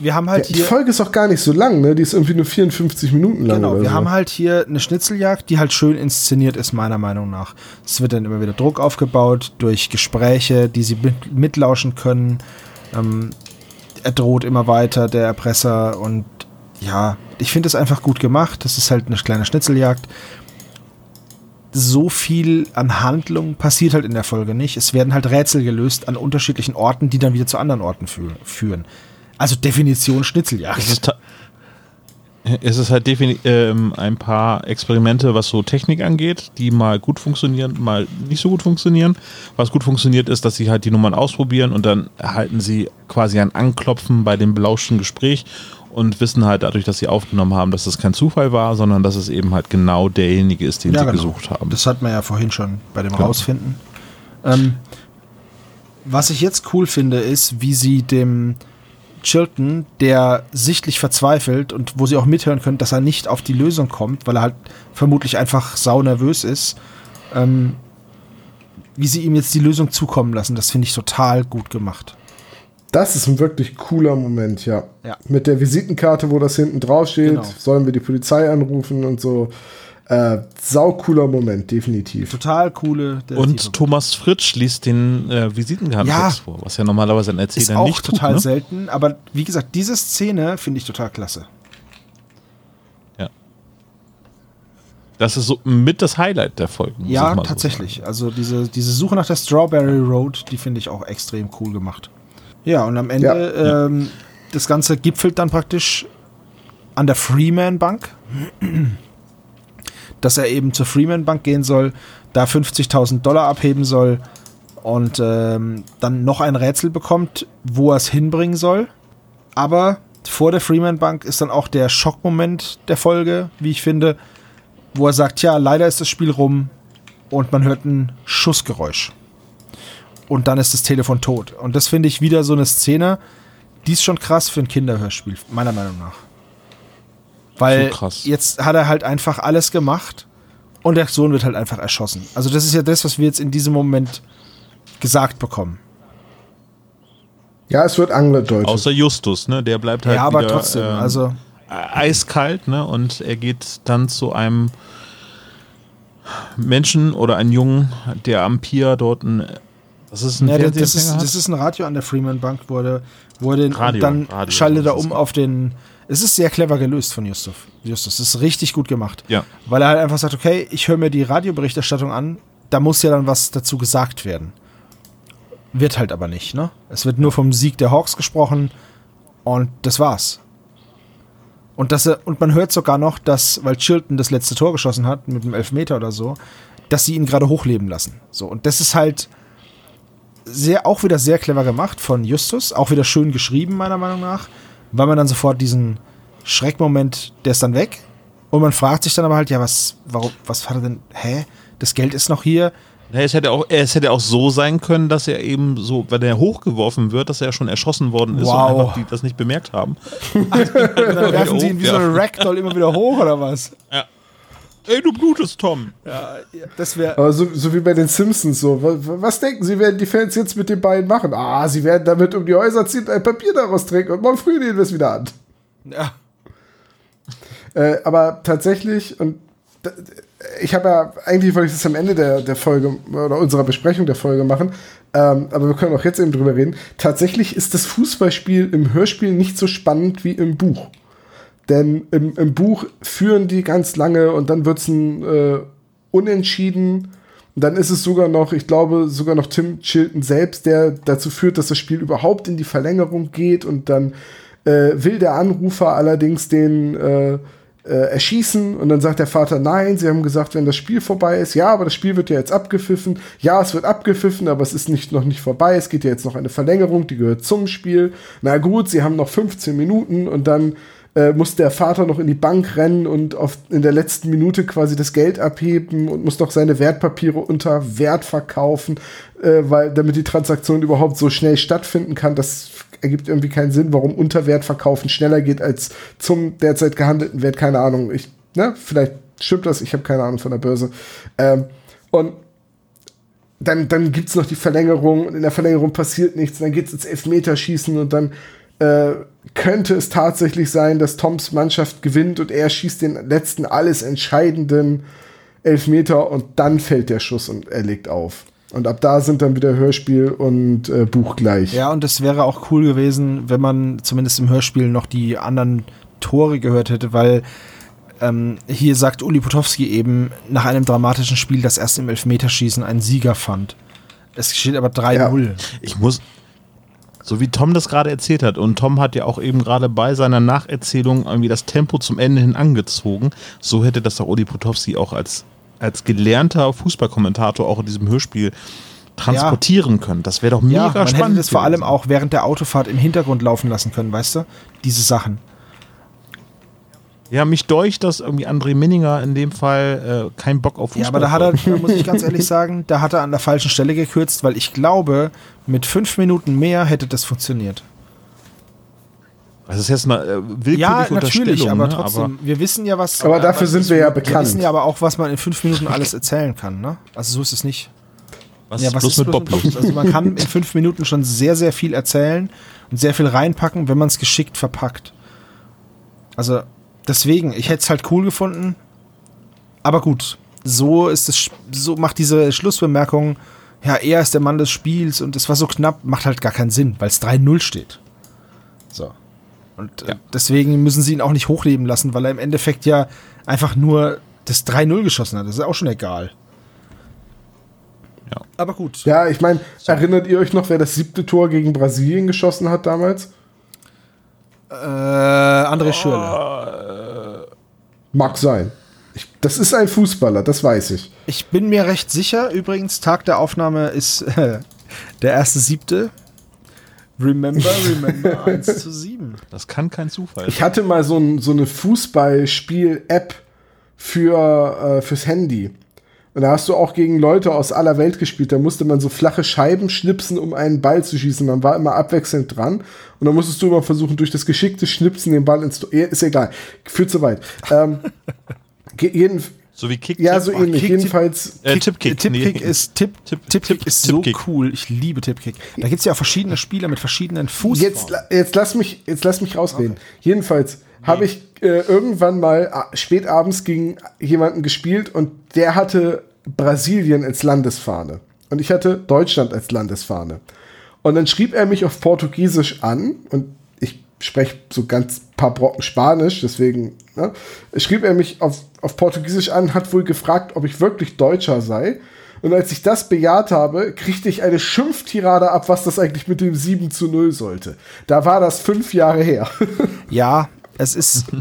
wir haben halt Die hier. Folge ist auch gar nicht so lang, ne? Die ist irgendwie nur 54 Minuten lang. Genau, wir so. haben halt hier eine Schnitzeljagd, die halt schön inszeniert ist, meiner Meinung nach. Es wird dann immer wieder Druck aufgebaut durch Gespräche, die sie mit, mitlauschen können. Ähm, er droht immer weiter, der Erpresser. Und ja, ich finde es einfach gut gemacht. Das ist halt eine kleine Schnitzeljagd. So viel an Handlung passiert halt in der Folge nicht. Es werden halt Rätsel gelöst an unterschiedlichen Orten, die dann wieder zu anderen Orten fü führen. Also Definition Schnitzeljagd. Es ist, es ist halt ähm, ein paar Experimente, was so Technik angeht, die mal gut funktionieren, mal nicht so gut funktionieren. Was gut funktioniert, ist, dass sie halt die Nummern ausprobieren und dann erhalten sie quasi ein Anklopfen bei dem belauschten Gespräch und wissen halt dadurch, dass sie aufgenommen haben, dass es kein Zufall war, sondern dass es eben halt genau derjenige ist, den Ja, sie genau. gesucht haben. Das hat man ja vorhin schon bei dem Genau. Rausfinden. Ähm, was ich jetzt cool finde, ist, wie sie dem Chilton, der sichtlich verzweifelt und wo sie auch mithören können, dass er nicht auf die Lösung kommt, weil er halt vermutlich einfach sau nervös ist, ähm, wie sie ihm jetzt die Lösung zukommen lassen, das finde ich total gut gemacht. Das ist ein wirklich cooler Moment, ja. Ja. Mit der Visitenkarte, wo das hinten drauf steht, Genau. sollen wir die Polizei anrufen und so. Äh, sau cooler Moment, definitiv. Total coole. Und Thomas Fritsch liest den äh, Ja. vor, was ja normalerweise ein ist Erzähler auch nicht total tut. Ne? selten, aber wie gesagt, diese Szene finde ich total klasse. Das ist so mit das Highlight der Folge. muss Ja, ich mal so tatsächlich. also diese, diese Suche nach der Strawberry Road, die finde ich auch extrem cool gemacht. Ja, und am Ende, Ja, ja. Ähm, das Ganze gipfelt dann praktisch an der Freeman Bank, dass er eben zur Freeman Bank gehen soll, da 50.000 Dollar abheben soll und ähm, dann noch ein Rätsel bekommt, wo er es hinbringen soll. Aber vor der Freeman Bank ist dann auch der Schockmoment der Folge, wie ich finde, wo er sagt, ja, leider ist das Spiel rum und man hört ein Schussgeräusch. Und dann ist das Telefon tot. Und das finde ich wieder so eine Szene, die ist schon krass für ein Kinderhörspiel, meiner Meinung nach. Weil So krass. jetzt hat er halt einfach alles gemacht und der Sohn wird halt einfach erschossen. Also das ist ja das, was wir jetzt in diesem Moment gesagt bekommen. Ja, es wird angedeutet. Außer Justus, ne? Der bleibt halt ja, aber wieder, trotzdem, ähm, also eiskalt, ne? Und er geht dann zu einem Menschen oder einen Jungen, der am Pier dort einen Das ist ein Ja, das, ist, das ist ein Radio an der Freeman Bank, er den Radio, und dann Radio, schaltet er um auf den. Es ist sehr clever gelöst von Justus. Justus, das ist richtig gut gemacht. Ja. Weil er halt einfach sagt, okay, ich höre mir die Radioberichterstattung an, da muss ja dann was dazu gesagt werden. Wird halt aber nicht, ne? Es wird nur vom Sieg der Hawks gesprochen und das war's. Und, das, und man hört sogar noch, dass, weil Chilton das letzte Tor geschossen hat, mit einem Elfmeter oder so, dass sie ihn gerade hochleben lassen. So, und das ist halt sehr, auch wieder sehr clever gemacht von Justus, auch wieder schön geschrieben, meiner Meinung nach, weil man dann sofort diesen Schreckmoment, der ist dann weg. Und man fragt sich dann aber halt, ja, was, warum, was war denn, hä? Das Geld ist noch hier. Ja, es, hätte auch, es hätte auch so sein können, dass er eben so, wenn er hochgeworfen wird, dass er schon erschossen worden ist Wow. und einfach die das nicht bemerkt haben. Und dann werfen sie ihn wie so eine hochwerfen. Ragdoll immer wieder hoch oder was? Ey, du blutest, Tom. Das wäre. Aber so, so wie bei den Simpsons so. Was, was denken Sie, werden die Fans jetzt mit den beiden machen? Ah, sie werden damit um die Häuser ziehen, ein Papier daraus trinken und morgen früh nehmen wir es wieder an. Ja. Äh, aber tatsächlich, und da- ich habe ja, eigentlich wollte ich das am Ende der, der Folge oder unserer Besprechung der Folge machen, ähm, aber wir können auch jetzt eben drüber reden. Tatsächlich ist das Fußballspiel im Hörspiel nicht so spannend wie im Buch. Denn im, im Buch führen die ganz lange und dann wird es ein äh, Unentschieden. Und dann ist es sogar noch, ich glaube, sogar noch Tim Chilton selbst, der dazu führt, dass das Spiel überhaupt in die Verlängerung geht. Und dann äh, will der Anrufer allerdings den äh, äh, erschießen. Und dann sagt der Vater, nein, sie haben gesagt, wenn das Spiel vorbei ist, ja, aber das Spiel wird ja jetzt abgepfiffen. Ja, es wird abgepfiffen, aber es ist nicht, noch nicht vorbei. Es geht ja jetzt noch eine Verlängerung, die gehört zum Spiel. Na gut, sie haben noch 15 Minuten und dann äh, muss der Vater noch in die Bank rennen und auf, in der letzten Minute quasi das Geld abheben und muss noch seine Wertpapiere unter Wert verkaufen, äh, weil damit die Transaktion überhaupt so schnell stattfinden kann. Das ergibt irgendwie keinen Sinn, warum Unterwert verkaufen schneller geht als zum derzeit gehandelten Wert. Keine Ahnung. Ich, ne, vielleicht stimmt das. Ich habe keine Ahnung von der Börse. Ähm, und dann, dann gibt es noch die Verlängerung und in der Verlängerung passiert nichts. Dann geht es ins Elfmeterschießen und dann äh, könnte es tatsächlich sein, dass Toms Mannschaft gewinnt und er schießt den letzten alles entscheidenden Elfmeter und dann fällt der Schuss und er legt auf. Und ab da sind dann wieder Hörspiel und äh, Buch gleich. Ja, und es wäre auch cool gewesen, wenn man zumindest im Hörspiel noch die anderen Tore gehört hätte, weil ähm, hier sagt Uli Potowski eben nach einem dramatischen Spiel, das erst im Elfmeterschießen einen Sieger fand. Es steht aber 3-0. Ich muss, so wie Tom das gerade erzählt hat, und Tom hat ja auch eben gerade bei seiner Nacherzählung irgendwie das Tempo zum Ende hin angezogen, so hätte das doch Uli Potowski auch als, als gelernter Fußballkommentator auch in diesem Hörspiel transportieren können. Das wäre doch mega Ja, man spannend. hätte das vor allem auch während der Autofahrt im Hintergrund laufen lassen können, weißt du? Diese Sachen. Ja, mich deucht, dass irgendwie André Minninger in dem Fall äh, keinen Bock auf Fußball Ja, aber da hat er, da muss ich ganz ehrlich sagen, da hat er an der falschen Stelle gekürzt, weil ich glaube, mit fünf Minuten mehr hätte das funktioniert. Das ist jetzt eine äh, willkürliche Ja, natürlich, aber ne? trotzdem, wir wissen ja, was. Aber dafür sind wir ja Wir bekannt. wissen ja aber auch, was man in fünf Minuten alles erzählen kann, ne? Also so ist es nicht. was, Ja, was bloß ist mit bloß Bob mit los? Also man kann in fünf Minuten schon sehr, sehr viel erzählen und sehr viel reinpacken, wenn man es geschickt verpackt. Also deswegen, ich hätte es halt cool gefunden. Aber gut, so ist es, so macht diese Schlussbemerkung, ja, er ist der Mann des Spiels und es war so knapp, macht halt gar keinen Sinn, weil es 3-0 steht. So. Und äh, deswegen müssen sie ihn auch nicht hochleben lassen, weil er im Endeffekt ja einfach nur das 3-0 geschossen hat. Das ist auch schon egal. Ja. Aber gut. Ja, ich meine, erinnert ihr euch noch, wer das siebte Tor gegen Brasilien geschossen hat damals? Äh, André Schürle. Mag sein. Ich, das ist ein Fußballer, das weiß ich. Ich bin mir recht sicher, übrigens, Tag der Aufnahme ist äh, der erste siebte. Remember, remember 1 zu 7. Das kann kein Zufall Ich hatte mal so, ein, so eine Fußballspiel-App für, äh, fürs Handy. Und da hast du auch gegen Leute aus aller Welt gespielt. Da musste man so flache Scheiben schnipsen, um einen Ball zu schießen. Man war immer abwechselnd dran. Und dann musstest du immer versuchen, durch das geschickte Schnipsen den Ball ins Tor. Ist egal. Führt zu weit. Ähm, jeden, So wie Kick. ja, so ähnlich. Kick- Jedenfalls. Äh, Nee. ist Tipp, Tipp- Tippkick Tipp- ist so cool. Ich liebe Tippkick. Da gibt es ja auch verschiedene Spieler mit verschiedenen Fußformen. Jetzt, jetzt, lass mich, jetzt lass mich rausreden. Jedenfalls habe ich äh, irgendwann mal a- spät abends gegen jemanden gespielt und der hatte Brasilien als Landesfahne. Und ich hatte Deutschland als Landesfahne. Und dann schrieb er mich auf Portugiesisch an und ich spreche so ganz paar Brocken Spanisch, deswegen ne, schrieb er mich auf, auf Portugiesisch an, hat wohl gefragt, ob ich wirklich Deutscher sei. Und als ich das bejaht habe, kriegte ich eine Schimpftirade ab, was das eigentlich mit dem 7 zu 0 sollte. Da war das fünf Jahre her. Ja, es ist.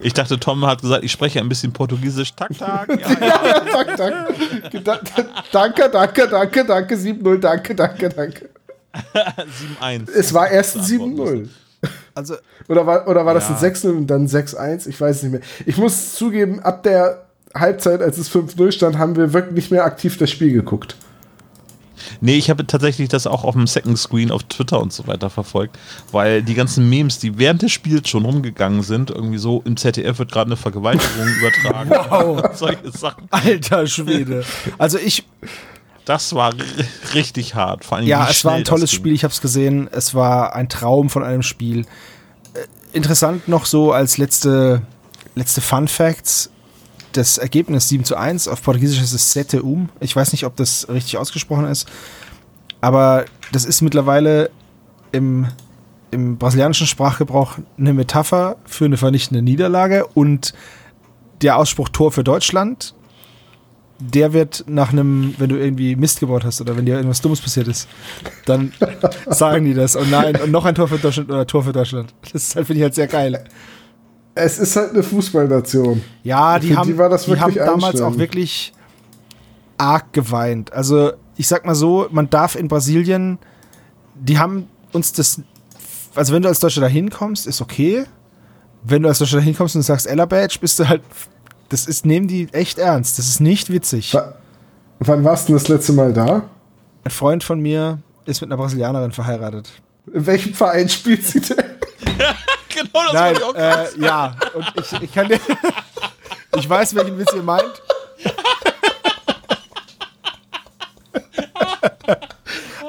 Ich dachte, Tom hat gesagt, ich spreche ein bisschen Portugiesisch. Tak, tak. Ja, ja. danke, danke. Da- da- Danke, danke, danke, danke, 7-0, danke, danke, danke. 7-1. Es war erst ein 7-0. Also, Oder war, oder war das Ja. ein 6-0 und dann 6-1? Ich weiß es nicht mehr. Ich muss zugeben, ab der Halbzeit, als es 5-0 stand, haben wir wirklich nicht mehr aktiv das Spiel geguckt. Nee, ich habe tatsächlich das auch auf dem Second Screen auf Twitter und so weiter verfolgt, weil die ganzen Memes, die während des Spiels schon rumgegangen sind, irgendwie so im ZDF wird gerade eine Vergewaltigung übertragen. Wow. Solche Sachen. alter Schwede. Also ich, Das war richtig hart. Vor allem, ja, es war ein tolles. Spiel, ich habe es gesehen. Es war ein Traum von einem Spiel. Äh, Interessant noch so als letzte, letzte Fun Facts. Das Ergebnis 7 zu 1, auf Portugiesisch ist es Sete Um. Ich weiß nicht, ob das richtig ausgesprochen ist. Aber das ist mittlerweile im, im brasilianischen Sprachgebrauch eine Metapher für eine vernichtende Niederlage. Und der Ausspruch Tor für Deutschland, der wird nach einem, wenn du irgendwie Mist gebaut hast oder wenn dir irgendwas Dummes passiert ist, dann sagen die das. Und nein, und noch ein Tor für Deutschland oder Tor für Deutschland. Das ist halt, finde ich halt sehr geil. Es ist halt eine Fußballnation. Ja, die haben, die war das die haben wirklich damals auch wirklich arg geweint. Also, ich sag mal so, man darf in Brasilien, die haben uns das, also wenn du als Deutscher da hinkommst, ist okay. Wenn du als Deutscher da hinkommst und sagst Ella Badge, bist du halt, das ist, nehmen die echt ernst. Das ist nicht witzig. Wa- Wann warst du das letzte Mal da? Ein Freund von mir ist mit einer Brasilianerin verheiratet. In welchem Verein spielt sie denn? Genau das Nein, wollte ich auch äh, ja. Und ich, ich kann dir. ich weiß, welchen Witz ihr meint.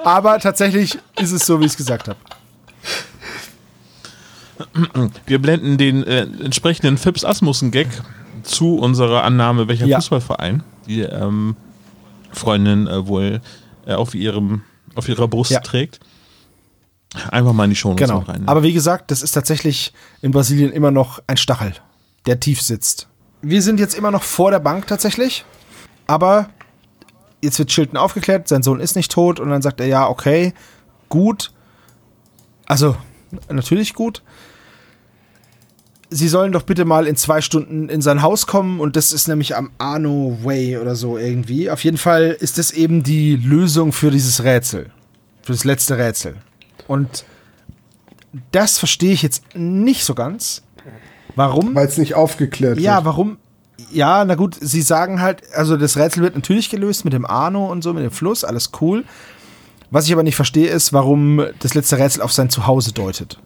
Aber tatsächlich ist es so, wie ich es gesagt habe. Wir blenden den äh, entsprechenden Fips Asmussen-Gag zu unserer Annahme, welcher Ja. Fußballverein die ähm, Freundin äh, wohl äh, auf, ihrem, auf ihrer Brust Ja. trägt. Einfach mal in die Show Genau. rein. Aber wie gesagt, das ist tatsächlich in Brasilien immer noch ein Stachel, der tief sitzt. Wir sind jetzt immer noch vor der Bank tatsächlich. Aber jetzt wird Chilton aufgeklärt, sein Sohn ist nicht tot und dann sagt er, ja, okay, gut. Also, natürlich gut. Sie sollen doch bitte mal in zwei Stunden in sein Haus kommen und das ist nämlich am Arno Way oder so irgendwie. Auf jeden Fall ist das eben die Lösung für dieses Rätsel. Für das letzte Rätsel. Und das verstehe ich jetzt nicht so ganz. Warum? Weil es nicht aufgeklärt Ja, wird. warum? Ja, na gut, sie sagen halt, also das Rätsel wird natürlich gelöst mit dem Arno und so, mit dem Fluss, alles cool. Was ich aber nicht verstehe, ist, warum das letzte Rätsel auf sein Zuhause deutet.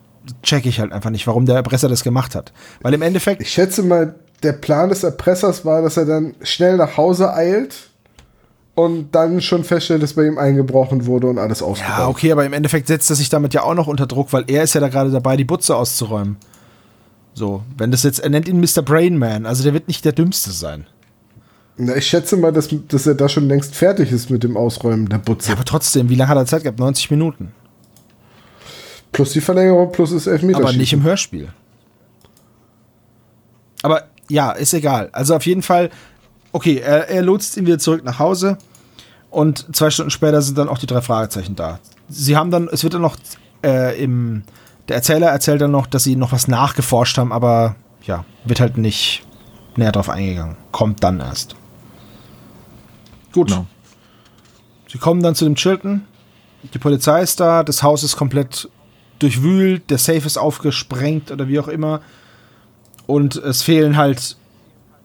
Check ich halt einfach nicht, warum der Erpresser das gemacht hat. Weil im Endeffekt, Ich schätze mal, der Plan des Erpressers war, dass er dann schnell nach Hause eilt und dann schon feststellt, dass bei ihm eingebrochen wurde und alles ausgeraubt. ja, okay, aber im Endeffekt setzt er sich damit ja auch noch unter Druck, weil er ist ja da gerade dabei, die Butze auszuräumen. So, wenn das jetzt, er nennt ihn Mr. Brainman, also der wird nicht der Dümmste sein. Na, ich schätze mal, dass, dass er da schon längst fertig ist mit dem Ausräumen der Butze. Ja, aber trotzdem, wie lange hat er Zeit gehabt? 90 Minuten. plus die Verlängerung, plus das Elfmeterschießen. Aber nicht im Hörspiel. Aber ja, ist egal. Also auf jeden Fall, okay, er, er lotst ihn wieder zurück nach Hause und zwei Stunden später sind dann auch die drei Fragezeichen da. Sie haben dann, es wird dann noch äh, im, der Erzähler erzählt dann noch, dass sie noch was nachgeforscht haben, aber ja, wird halt nicht näher drauf eingegangen. Kommt dann erst. Gut. Genau. Sie kommen dann zu dem Chilton. Die Polizei ist da, das Haus ist komplett durchwühlt, der Safe ist aufgesprengt oder wie auch immer. Und es fehlen halt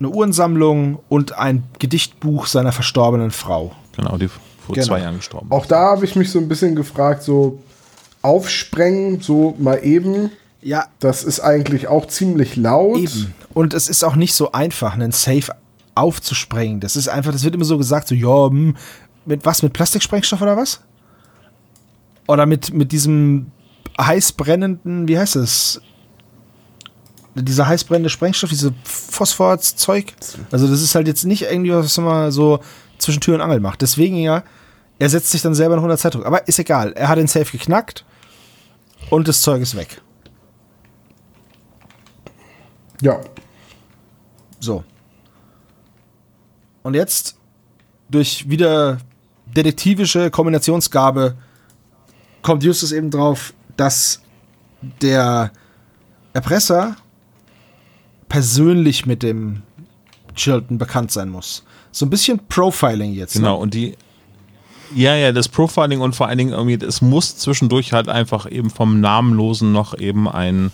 eine Uhrensammlung und ein Gedichtbuch seiner verstorbenen Frau. Genau, die vor Genau. zwei Jahren gestorben. Auch da habe ich mich so ein bisschen gefragt, so aufsprengen, so mal eben. Ja, Das ist eigentlich auch ziemlich laut. eben. Und es ist auch nicht so einfach, einen Safe aufzusprengen. Das ist einfach, das wird immer so gesagt, so, ja, hm, mit was? Mit Plastiksprengstoff oder was? Oder mit, mit diesem heiß brennenden, wie heißt es? Dieser heiß brennende Sprengstoff, diese Phosphorzeug. Also das ist halt jetzt nicht irgendwie, was man so zwischen Tür und Angel macht. Deswegen ja, Er setzt sich dann selber noch unter Zeitdruck. Aber ist egal. Er hat den Safe geknackt und das Zeug ist weg. Ja. So. Und jetzt durch wieder detektivische Kombinationsgabe kommt Justus eben drauf, dass der Erpresser persönlich mit dem Chilton bekannt sein muss. So ein bisschen Profiling jetzt. Genau, Ne? und die. Ja, ja, das Profiling und vor allen Dingen irgendwie, es muss zwischendurch halt einfach eben vom Namenlosen noch eben ein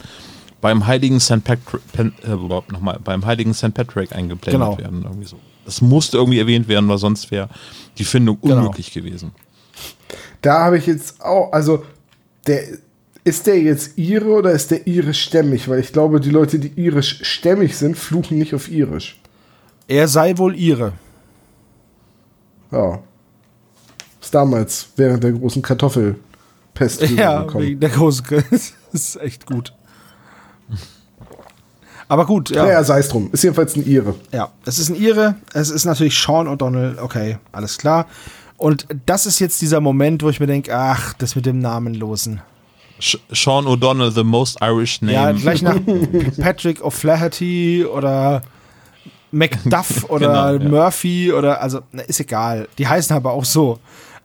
beim heiligen St. Patrick, äh, nochmal, beim heiligen St. Patrick eingeblendet Genau. werden. Irgendwie so. Das musste irgendwie erwähnt werden, weil sonst wäre die Findung Genau. unmöglich gewesen. Da habe ich jetzt auch, also, der, ist der jetzt Ire oder ist der irischstämmig? Weil ich glaube, die Leute, die irischstämmig sind, fluchen nicht auf irisch. Er sei wohl ihre. Ja. Ist damals während der großen Kartoffelpest Ja, wegen der großen. das ist echt gut. Aber gut, ja. Naja, sei es drum. Ist jedenfalls ein Ire. Ja, es ist ein Ire, es ist natürlich Sean O'Donnell, okay, alles klar. Und das ist jetzt dieser Moment, wo ich mir denke, ach, das mit dem Namenlosen. Sean O'Donnell, the most Irish name. Ja, gleich nach Patrick O'Flaherty oder Macduff oder Genau, ja. Murphy oder, also, na, ist egal. Die heißen aber auch so.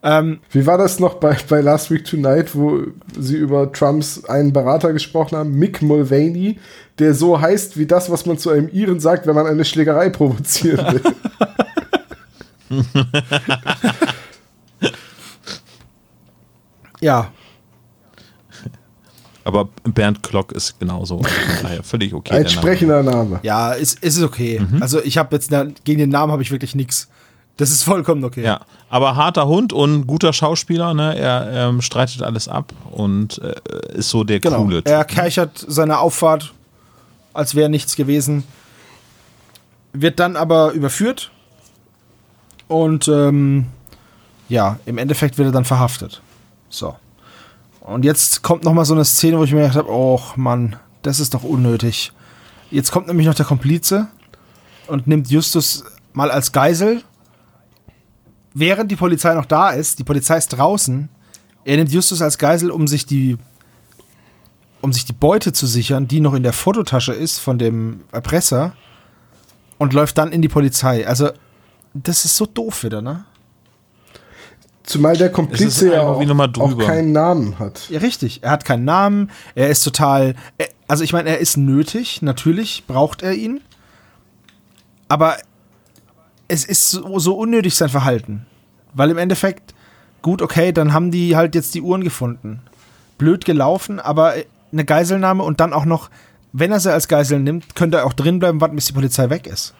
Ähm, Wie war das noch bei, bei Last Week Tonight, wo sie über Trumps einen Berater gesprochen haben, Mick Mulvaney, der so heißt wie das, was man zu einem Iren sagt, wenn man eine Schlägerei provozieren will. ja, Aber Bernd Klock ist genauso. Also völlig okay. Ein der Name. sprechender Name. ja, ist, ist okay. Mhm. Also, ich habe jetzt, gegen den Namen habe ich wirklich nichts. Das ist vollkommen okay. Ja, aber harter Hund und guter Schauspieler, ne? Er ähm, streitet alles ab und äh, ist so der Genau. coole Typ. Er kerchert seine Auffahrt, als wäre nichts gewesen. Wird dann aber überführt. Und ähm, ja, im Endeffekt wird er dann verhaftet. So. Und jetzt kommt noch mal so eine Szene, wo ich mir gedacht habe, oh Mann, das ist doch unnötig. Jetzt kommt nämlich noch der Komplize und nimmt Justus mal als Geisel. Während die Polizei noch da ist, die Polizei ist draußen, er nimmt Justus als Geisel, um sich die um sich die Beute zu sichern, die noch in der Fototasche ist von dem Erpresser und läuft dann in die Polizei. Also, das ist so doof wieder, ne? Zumal der Komplize ja auch, auch keinen Namen hat. Ja, richtig. Er hat keinen Namen, er ist total. Er, also, ich meine, er ist nötig, natürlich braucht er ihn. Aber es ist so, so unnötig sein Verhalten. Weil im Endeffekt, gut, okay, dann haben die halt jetzt die Uhren gefunden. Blöd gelaufen, aber eine Geiselnahme und dann auch noch, wenn er sie als Geisel nimmt, könnte er auch drin bleiben, warten, bis die Polizei weg ist.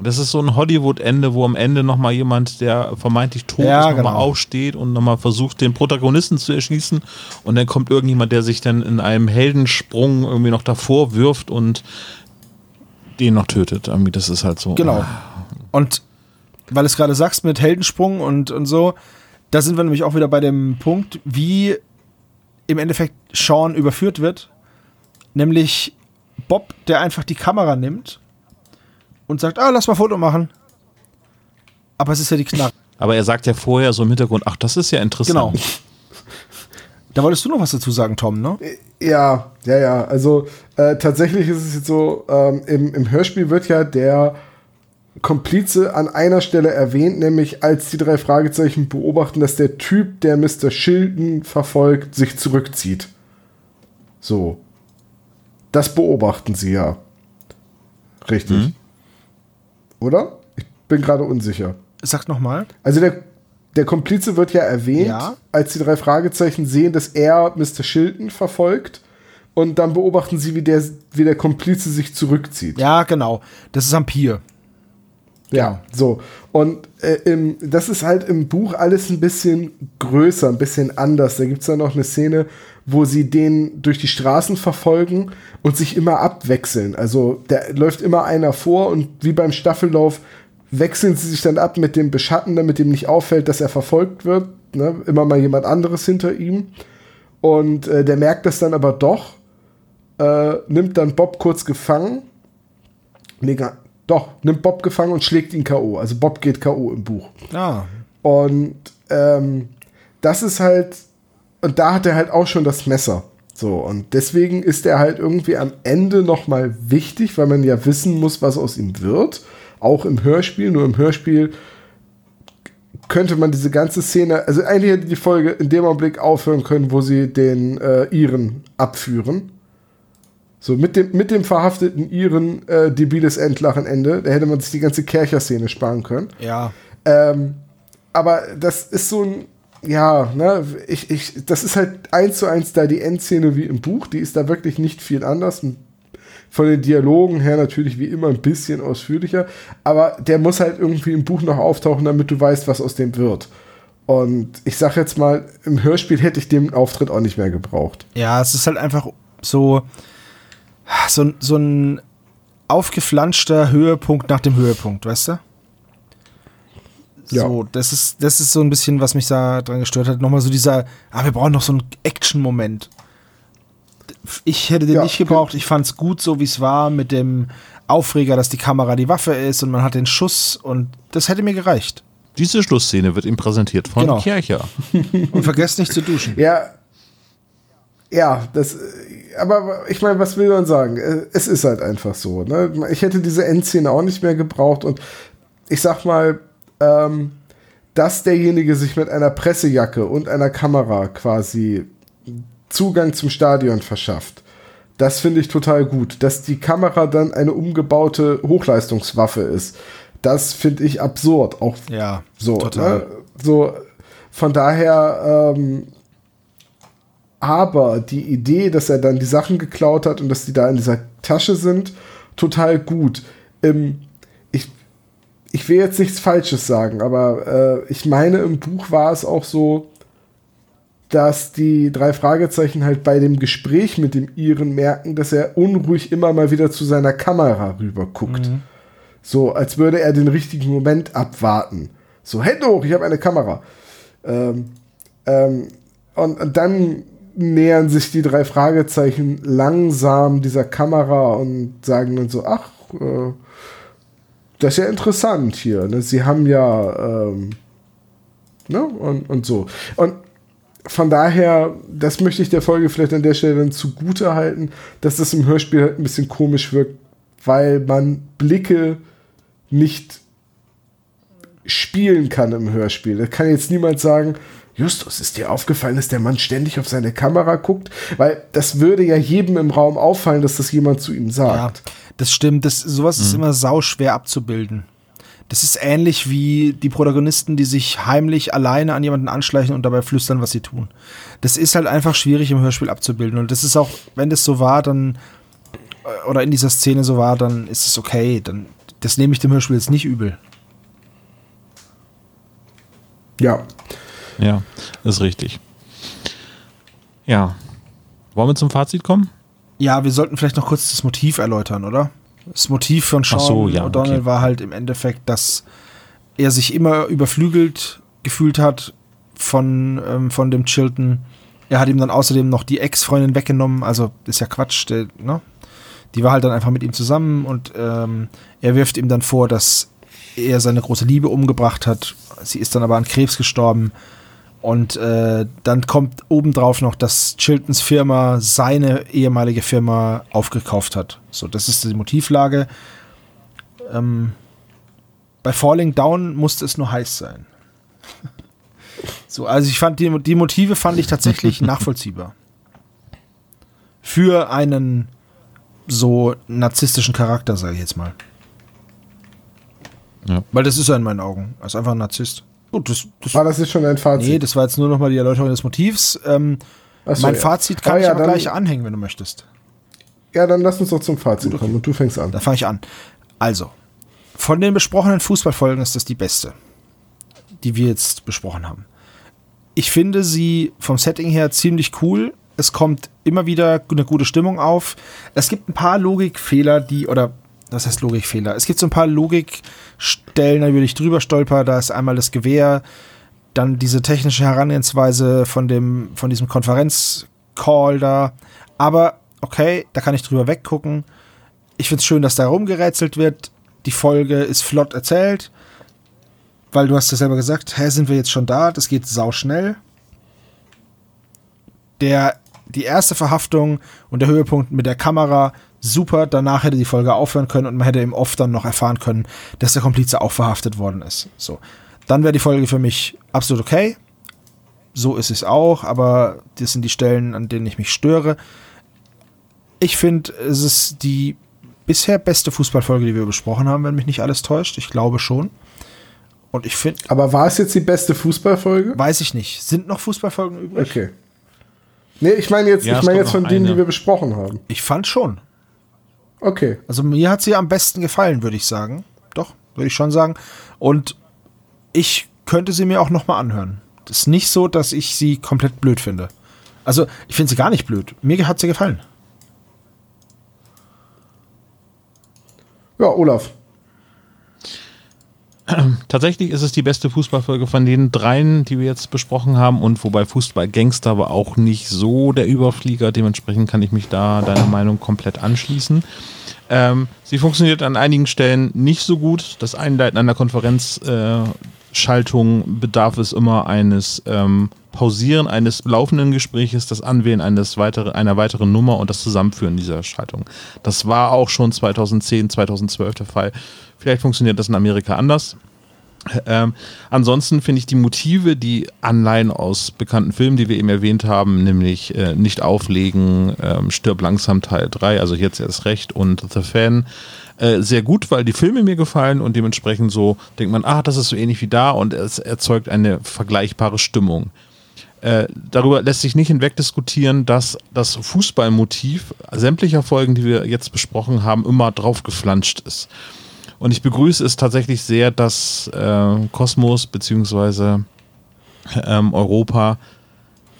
Das ist so ein Hollywood-Ende, wo am Ende nochmal jemand, der vermeintlich tot Ja, ist, nochmal genau. aufsteht und nochmal versucht, den Protagonisten zu erschießen. Und dann kommt irgendjemand, der sich dann in einem Heldensprung irgendwie noch davor wirft und den noch tötet. Irgendwie, das ist halt so. Genau. Und weil du es gerade sagst mit Heldensprung und, und so, da sind wir nämlich auch wieder bei dem Punkt, wie im Endeffekt Sean überführt wird. Nämlich Bob, der einfach die Kamera nimmt und sagt, ah, lass mal Foto machen. Aber es ist ja die Knarre. Aber er sagt ja vorher so im Hintergrund, ach, das ist ja interessant. Genau. Da wolltest du noch was dazu sagen, Tom, ne? Ja, ja, ja. Also äh, tatsächlich ist es jetzt so, ähm, im, im Hörspiel wird ja der Komplize an einer Stelle erwähnt, nämlich als die drei Fragezeichen beobachten, dass der Typ, der Mr. Shilton verfolgt, sich zurückzieht. So. Das beobachten sie ja. Richtig. Oder? Ich bin gerade unsicher. Sag noch mal. Also der, der Komplize wird ja erwähnt, Ja. als die drei Fragezeichen sehen, dass er Mr. Shilton verfolgt. Und dann beobachten sie, wie der, wie der Komplize sich zurückzieht. Ja, genau. Das ist am Pier. Ja, so. Und äh, im, das ist halt im Buch alles ein bisschen größer, ein bisschen anders. Da gibt es dann noch eine Szene, wo sie den durch die Straßen verfolgen und sich immer abwechseln. Also da läuft immer einer vor und wie beim Staffellauf wechseln sie sich dann ab mit dem Beschatten, damit ihm nicht auffällt, dass er verfolgt wird. Ne? Immer mal jemand anderes hinter ihm. Und äh, der merkt das dann aber doch, äh, nimmt dann Bob kurz gefangen. Nee, doch, nimmt Bob gefangen und schlägt ihn K.O. Also Bob geht K.O. im Buch. Ah. Und ähm, das ist halt, und da hat er halt auch schon das Messer. So, und deswegen ist er halt irgendwie am Ende nochmal wichtig, weil man ja wissen muss, was aus ihm wird. Auch im Hörspiel, nur im Hörspiel könnte man diese ganze Szene, also eigentlich hätte die Folge in dem Augenblick aufhören können, wo sie den äh, Iren abführen. So, mit dem, mit dem verhafteten Iren äh, debiles Endlachenende. Da hätte man sich die ganze Kercher-Szene sparen können. Ja. Ähm, aber das ist so ein, ja, ne, ich, ich, das ist halt eins zu eins da die Endszene wie im Buch. Die ist da wirklich nicht viel anders. Von den Dialogen her natürlich wie immer ein bisschen ausführlicher. Aber der muss halt irgendwie im Buch noch auftauchen, damit du weißt, was aus dem wird. Und ich sag jetzt mal, im Hörspiel hätte ich den Auftritt auch nicht mehr gebraucht. Ja, es ist halt einfach so, so, so ein aufgeflanschter Höhepunkt nach dem Höhepunkt, weißt du? Ja. So, das ist, das ist so ein bisschen, was mich da dran gestört hat. Nochmal so dieser, ah, wir brauchen noch so einen Action-Moment. Ich hätte den Ja, nicht gebraucht. Ich fand es gut, so wie es war, mit dem Aufreger, dass die Kamera die Waffe ist und man hat den Schuss und das hätte mir gereicht. Diese Schlussszene wird ihm präsentiert von Genau. Kircher. Und vergesst nicht zu duschen. Ja, ja, das, aber ich meine, was will man sagen? Äh, Es ist halt einfach so. Ne? Ich hätte diese Endszene auch nicht mehr gebraucht und ich sag mal, ähm, dass derjenige sich mit einer Pressejacke und einer Kamera quasi Zugang zum Stadion verschafft. Das finde ich total gut. Dass die Kamera dann eine umgebaute Hochleistungswaffe ist, das finde ich absurd. Auch Ja, so, total. Ne? so von daher, ähm, aber die Idee, dass er dann die Sachen geklaut hat und dass die da in dieser Tasche sind, total gut. Ähm, ich, ich will jetzt nichts Falsches sagen, aber äh, ich meine, im Buch war es auch so, dass die drei Fragezeichen halt bei dem Gespräch mit dem Iren merken, dass er unruhig immer mal wieder zu seiner Kamera rüber guckt. So, als würde er den richtigen Moment abwarten. So, Hände hoch, ich habe eine Kamera. Ähm, ähm, und, und dann nähern sich die drei Fragezeichen langsam dieser Kamera und sagen dann so, ach, äh, das ist ja interessant hier. Ne? Sie haben ja, ähm, ne? Und, und so. Und von daher, das möchte ich der Folge vielleicht an der Stelle dann zugute halten, dass das im Hörspiel halt ein bisschen komisch wirkt, weil man Blicke nicht spielen kann im Hörspiel. Da kann jetzt niemand sagen, Justus, ist dir aufgefallen, dass der Mann ständig auf seine Kamera guckt? Weil das würde ja jedem im Raum auffallen, dass das jemand zu ihm Ja, sagt. das stimmt. Das, sowas ist immer sauschwer abzubilden. Das ist ähnlich wie die Protagonisten, die sich heimlich alleine an jemanden anschleichen und dabei flüstern, was sie tun. Das ist halt einfach schwierig im Hörspiel abzubilden. Und das ist auch, wenn das so war, dann, äh, oder in dieser Szene so war, dann ist es okay. Dann, das nehme ich dem Hörspiel jetzt nicht übel. Ja. Ja, ist richtig. Ja. Wollen wir zum Fazit kommen? Ja, wir sollten vielleicht noch kurz das Motiv erläutern, oder? Das Motiv von Sean so, ja, O'Donnell okay. war halt im Endeffekt, dass er sich immer überflügelt gefühlt hat von, ähm, von dem Chilton. Er hat ihm dann außerdem noch die Ex-Freundin weggenommen, also ist ja Quatsch, der, ne? Die war halt dann einfach mit ihm zusammen und ähm, er wirft ihm dann vor, dass er seine große Liebe umgebracht hat. Sie ist dann aber an Krebs gestorben. Und äh, dann kommt obendrauf noch, dass Chiltons Firma seine ehemalige Firma aufgekauft hat. So, das ist die Motivlage. Ähm, bei Falling Down musste es nur heiß sein. So, also ich fand die, die Motive fand ich tatsächlich nachvollziehbar. Für einen so narzisstischen Charakter, sage ich jetzt mal. Ja. Weil das ist er in meinen Augen. Er ist einfach ein Narzisst. Gut, das, das War das jetzt schon ein Fazit? Nee, das war jetzt nur nochmal die Erläuterung des Motivs. Ähm, so, mein ja. Fazit kann Ah, ich ja, aber dann- gleich anhängen, wenn du möchtest. Ja, dann lass uns doch zum Fazit kommen und du fängst an. Da fange ich an. Also, von den besprochenen Fußballfolgen ist das die beste, die wir jetzt besprochen haben. Ich finde sie vom Setting her ziemlich cool. Es kommt immer wieder eine gute Stimmung auf. Es gibt ein paar Logikfehler, die, oder was heißt Logikfehler? Es gibt so ein paar Logikstellen, da würde ich drüber stolper. Da ist einmal das Gewehr, dann diese technische Herangehensweise von, dem, von diesem Konferenzcall da. Aber okay, da kann ich drüber weggucken. Ich finde es schön, dass da rumgerätselt wird. Die Folge ist flott erzählt. weil du hast ja selber gesagt, hä, sind wir jetzt schon da? Das geht sau schnell. Der, die erste Verhaftung und der Höhepunkt mit der Kamera, super. Danach hätte die Folge aufhören können und man hätte im Off dann noch erfahren können, dass der Komplize auch verhaftet worden ist. So. Dann wäre die Folge für mich absolut okay. So ist es auch, aber das sind die Stellen, an denen ich mich störe. Ich finde, es ist die bisher beste Fußballfolge, die wir besprochen haben, wenn mich nicht alles täuscht. Ich glaube schon. Und ich finde. Aber war es jetzt die beste Fußballfolge? Weiß ich nicht. Sind noch Fußballfolgen übrig? Okay. Nee, ich meine jetzt, Ja, ich meine jetzt von denen, noch die eine. wir besprochen haben. Ich fand schon. Okay. Also mir hat sie am besten gefallen, würde ich sagen. Doch, würde ich schon sagen. Und ich könnte sie mir auch nochmal anhören. Das ist nicht so, dass ich sie komplett blöd finde. Also, ich finde sie gar nicht blöd. Mir hat sie gefallen. Ja, Olaf. Tatsächlich ist es die beste Fußballfolge von den dreien, die wir jetzt besprochen haben. Und wobei Fußball-Gangster war auch nicht so der Überflieger. Dementsprechend kann ich mich da deiner Meinung komplett anschließen. Ähm, sie funktioniert an einigen Stellen nicht so gut. Das Einleiten einer Konferenzschaltung äh, bedarf es immer eines ähm, Pausieren eines laufenden Gespräches, das Anwählen eines weitere, einer weiteren Nummer und das Zusammenführen dieser Schaltung. Das war auch schon 2010, 2012 der Fall. Vielleicht funktioniert das in Amerika anders. Ähm, ansonsten finde ich die Motive, die Anleihen aus bekannten Filmen, die wir eben erwähnt haben, nämlich äh, Nicht auflegen, ähm, Stirb langsam Teil 3, also jetzt erst recht und The Fan, äh, sehr gut, weil die Filme mir gefallen und dementsprechend so denkt man, ah, das ist so ähnlich wie da und es erzeugt eine vergleichbare Stimmung. Äh, darüber lässt sich nicht hinweg diskutieren, dass das Fußballmotiv sämtlicher Folgen, die wir jetzt besprochen haben, immer drauf geflanscht ist. Und ich begrüße es tatsächlich sehr, dass äh, Kosmos bzw. Ähm, Europa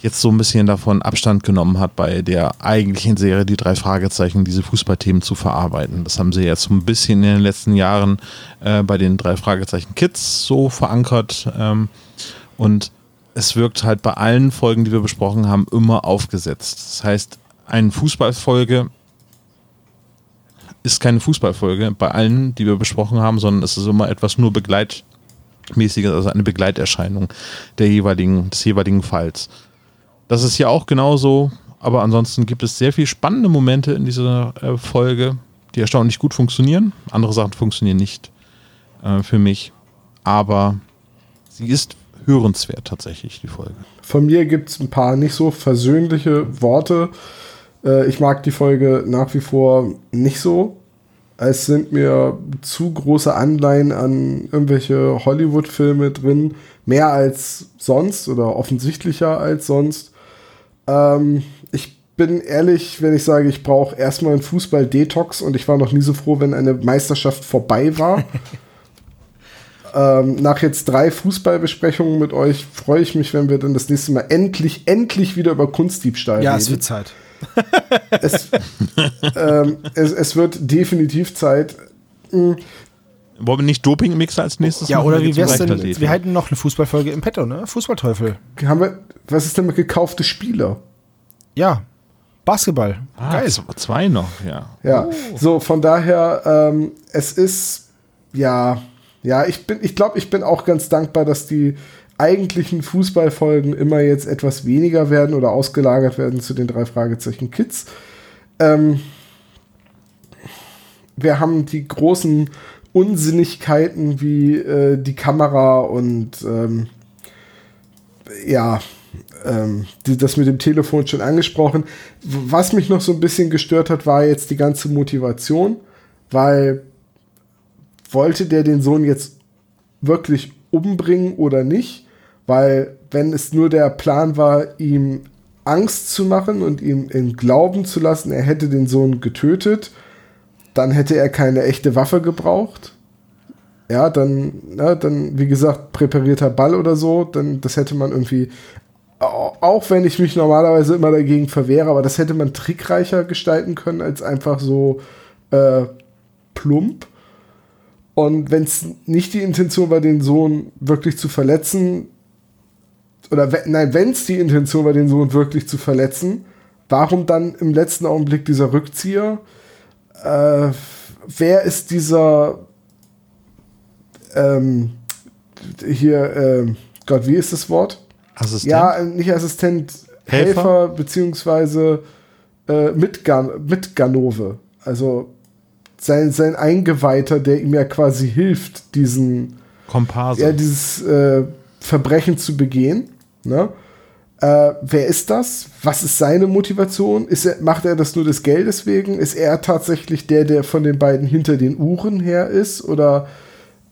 jetzt so ein bisschen davon Abstand genommen hat, bei der eigentlichen Serie die drei Fragezeichen, diese Fußballthemen zu verarbeiten. Das haben sie jetzt so ein bisschen in den letzten Jahren äh, bei den drei Fragezeichen Kids so verankert. Ähm, und es wirkt halt bei allen Folgen, die wir besprochen haben, immer aufgesetzt. Das heißt, eine Fußballfolge ist keine Fußballfolge bei allen, die wir besprochen haben, sondern es ist immer etwas nur begleitmäßiges, also eine Begleiterscheinung der jeweiligen, des jeweiligen Falls. Das ist hier auch genauso, aber ansonsten gibt es sehr viele spannende Momente in dieser äh, Folge, die erstaunlich gut funktionieren. Andere Sachen funktionieren nicht äh, für mich, aber sie ist hörenswert tatsächlich, die Folge. Von mir gibt es ein paar nicht so versöhnliche Worte. Äh, ich mag die Folge nach wie vor nicht so. Es sind mir zu große Anleihen an irgendwelche Hollywood-Filme drin, mehr als sonst oder offensichtlicher als sonst. Ähm, ich bin ehrlich, wenn ich sage, ich brauche erstmal einen Fußball-Detox und ich war noch nie so froh, wenn eine Meisterschaft vorbei war. ähm, nach jetzt drei Fußballbesprechungen mit euch freue ich mich, wenn wir dann das nächste Mal endlich, endlich wieder über Kunstdiebstahl Ja, reden. es wird Zeit. Es, ähm, es, es wird definitiv Zeit. Wollen wir nicht Dopingmixer als nächstes Ja, machen? oder wie wär's denn? Wir hätten noch eine Fußballfolge im Petto, ne? Fußballteufel. Haben wir, was ist denn mit gekaufte Spieler? Ja. Basketball. Ah, Geil. Zwei noch, ja. Ja, so von daher, ähm, es ist, ja, ja, ich bin, ich glaube, ich bin auch ganz dankbar, dass die eigentlichen Fußballfolgen immer jetzt etwas weniger werden oder ausgelagert werden zu den drei Fragezeichen Kids. Ähm, wir haben die großen Unsinnigkeiten wie äh, die Kamera und ähm, ja, ähm, die, das mit dem Telefon schon angesprochen. Was mich noch so ein bisschen gestört hat, war jetzt die ganze Motivation, weil wollte der den Sohn jetzt wirklich umbringen oder nicht? Weil wenn es nur der Plan war, ihm Angst zu machen und ihm in Glauben zu lassen, er hätte den Sohn getötet, dann hätte er keine echte Waffe gebraucht. Ja, dann, na, dann, wie gesagt, präparierter Ball oder so, dann, das hätte man irgendwie, au- auch wenn ich mich normalerweise immer dagegen verwehre, aber das hätte man trickreicher gestalten können, als einfach so äh, plump. Und wenn es nicht die Intention war, den Sohn wirklich zu verletzen, oder we nein, wenn es die Intention war, den Sohn wirklich zu verletzen, warum dann im letzten Augenblick dieser Rückzieher? Äh, wer ist dieser ähm, hier, äh, Gott, wie ist das Wort? Assistent? Ja, nicht Assistent, Helfer, Helfer? beziehungsweise äh, Mitgan Mitganove. Also sein, sein Eingeweihter, der ihm ja quasi hilft, diesen Komparse. ja, dieses äh, Verbrechen zu begehen. Ne? Äh, wer ist das? Was ist seine Motivation? Ist er, macht er das nur des Geldes wegen? Ist er tatsächlich der, der von den beiden hinter den Uhren her ist? Oder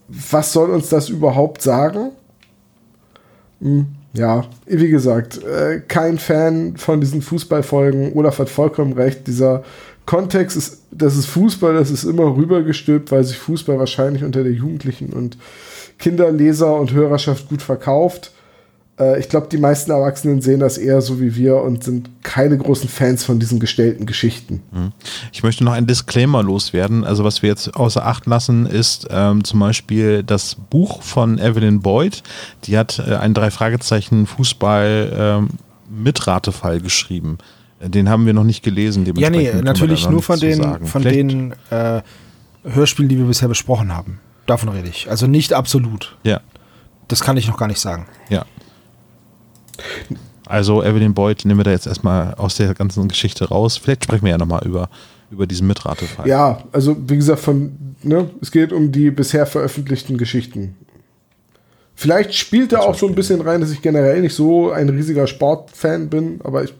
was soll uns das überhaupt sagen? Hm, ja, wie gesagt, äh, kein Fan von diesen Fußballfolgen. Olaf hat vollkommen recht. Dieser Kontext ist, das ist Fußball, das ist immer rübergestülpt, weil sich Fußball wahrscheinlich unter der Jugendlichen und Kinderleser und Hörerschaft gut verkauft. Äh, ich glaube, die meisten Erwachsenen sehen das eher so wie wir und sind keine großen Fans von diesen gestellten Geschichten. Ich möchte noch ein Disclaimer loswerden. Also was wir jetzt außer Acht lassen, ist ähm, zum Beispiel das Buch von Evelyn Boyd. Die hat äh, einen drei Fragezeichen Fußball ähm, Mitratefall geschrieben. Äh, Den haben wir noch nicht gelesen. Ja, nee, natürlich nur von den, von Vielleicht- den äh, Hörspielen, die wir bisher besprochen haben. Davon rede ich. Also nicht absolut. Ja, Das kann ich noch gar nicht sagen. ja. Also Evelyn Boyd nehmen wir da jetzt erstmal aus der ganzen Geschichte raus. Vielleicht sprechen wir ja nochmal über, über diesen Mitratefall. Ja, also wie gesagt, von, ne, es geht um die bisher veröffentlichten Geschichten. Vielleicht spielt da auch so ein bisschen rein, dass ich generell nicht so ein riesiger Sportfan bin, aber ich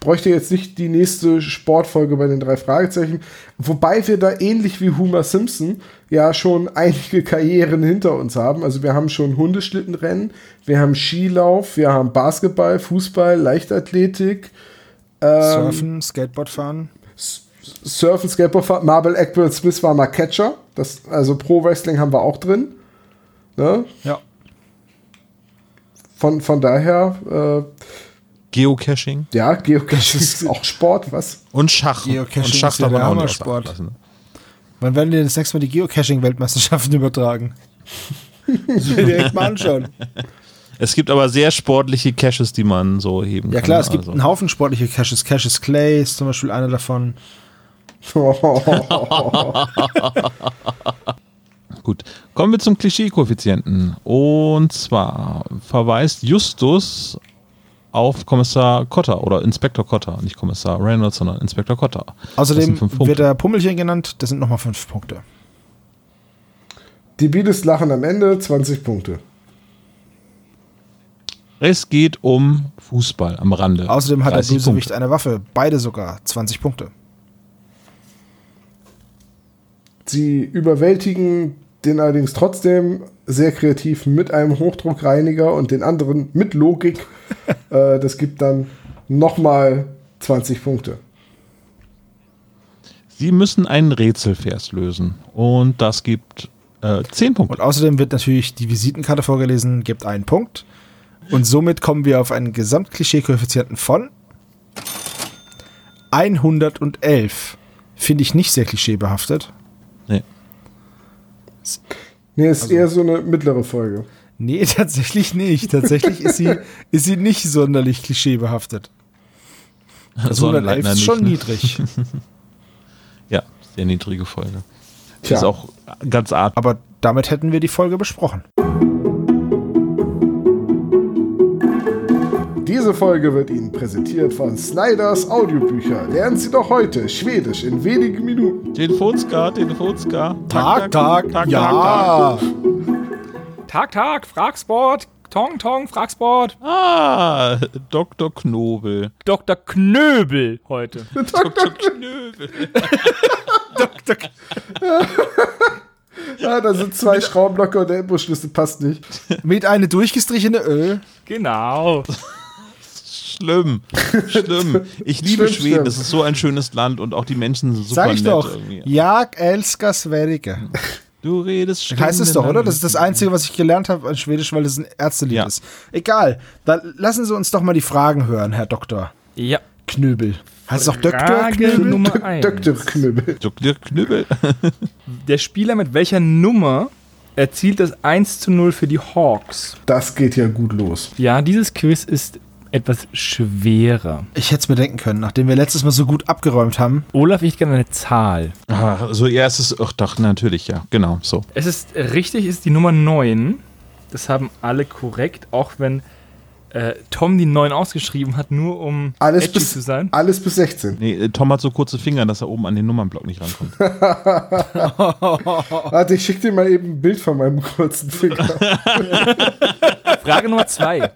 bräuchte jetzt nicht die nächste Sportfolge bei den drei Fragezeichen. Wobei wir da ähnlich wie Homer Simpson ja schon einige Karrieren hinter uns haben. Also wir haben schon Hundeschlittenrennen, wir haben Skilauf, wir haben Basketball, Fußball, Leichtathletik, ähm, Surfen, Skateboard fahren. Surfen, Skateboard, Marble Eckburn Smith war mal Catcher. Das, also Pro Wrestling haben wir auch drin. Ne? Ja. Von, von daher, Geocaching äh, ja, Geocaching ist auch Sport, was? und Schach. Geocaching und Schach ist ja auch. Acht lassen, ne? Wann werden wir das nächste Mal die Geocaching-Weltmeisterschaften übertragen? Das will ich mal anschauen. Es gibt aber sehr sportliche Caches, die man so heben Ja kann. klar, es gibt also. einen Haufen sportliche Caches. Caches Clay ist zum Beispiel einer davon. Gut, kommen wir zum Klischee-Koeffizienten. Und zwar verweist Justus auf Kommissar Cotter oder Inspektor Cotter, nicht Kommissar Reynolds, sondern Inspektor Cotter. Außerdem wird er Pummelchen genannt, das sind nochmal fünf Punkte. Die Biedes lachen am Ende, 20 Punkte. Es geht um Fußball am Rande. Außerdem hat der 30 Bösewicht eine Waffe, beide sogar, 20 Punkte. Sie überwältigen den allerdings trotzdem sehr kreativ mit einem Hochdruckreiniger und den anderen mit Logik. äh, das gibt dann nochmal 20 Punkte. Sie müssen einen Rätselvers lösen. Und das gibt äh, 10 Punkte. Und außerdem wird natürlich die Visitenkarte vorgelesen, gibt einen Punkt. Und somit kommen wir auf einen Gesamtklischee-Koeffizienten von 111. Finde ich nicht sehr klischeebehaftet. Nee. Nee, ist eher so eine mittlere Folge. Nee, tatsächlich nicht. Tatsächlich ist sie, ist sie nicht sonderlich klischeebehaftet. Also 111 ist schon ne? niedrig. Ja, sehr niedrige Folge. Tja. Ist auch ganz art. Aber damit hätten wir die Folge besprochen. Diese Folge wird Ihnen präsentiert von Snyders Audiobücher. Lernen Sie doch heute Schwedisch in wenigen Minuten. Telefonska, Telefonska. Tag, Tag, Tag, ja. Tag, Tag, Fragsport. Tong, Tong, Fragsport. Ah, Dr. Knobel. Dr. Knöbel heute. Dr. Knöbel. Ja, da sind zwei Schraubenblocker und der Imbusschlüssel passt nicht. Mit eine durchgestrichene Ö. Genau. Schlimm. Schlimm. Ich liebe Schlimm, Schweden. schlimm. Das ist so ein schönes Land und auch die Menschen sind super Sag ich nett doch. irgendwie. Jag älskar Sverige. Du redest Dann heißt es doch, oder? Das ist das Einzige, was ich gelernt habe an Schwedisch, weil es ein Ärztelied Ja. ist. Egal. Dann lassen Sie uns doch mal die Fragen hören, Herr Doktor Ja. Knöbel. Heißt es auch Doktor Frage Knöbel? Nummer 1. Dr. Knüppel. Dr. Knöbel. Der Spieler mit welcher Nummer erzielt das 1 zu 0 für die Hawks? Das geht ja gut los. Ja, dieses Quiz ist etwas schwerer. Ich hätte es mir denken können, nachdem wir letztes Mal so gut abgeräumt haben. Olaf, ich hätte gerne eine Zahl. Ah, so, ja, es ist, ach doch, natürlich, ja, genau, so. Es ist richtig, ist die Nummer 9. Das haben alle korrekt, auch wenn äh, Tom die 9 ausgeschrieben hat, nur um Alles edgy bis, zu sein. alles bis 16. Nee, äh, Tom hat so kurze Finger, dass er oben an den Nummernblock nicht rankommt. Warte, ich schick dir mal eben ein Bild von meinem kurzen Finger. Frage Nummer 2.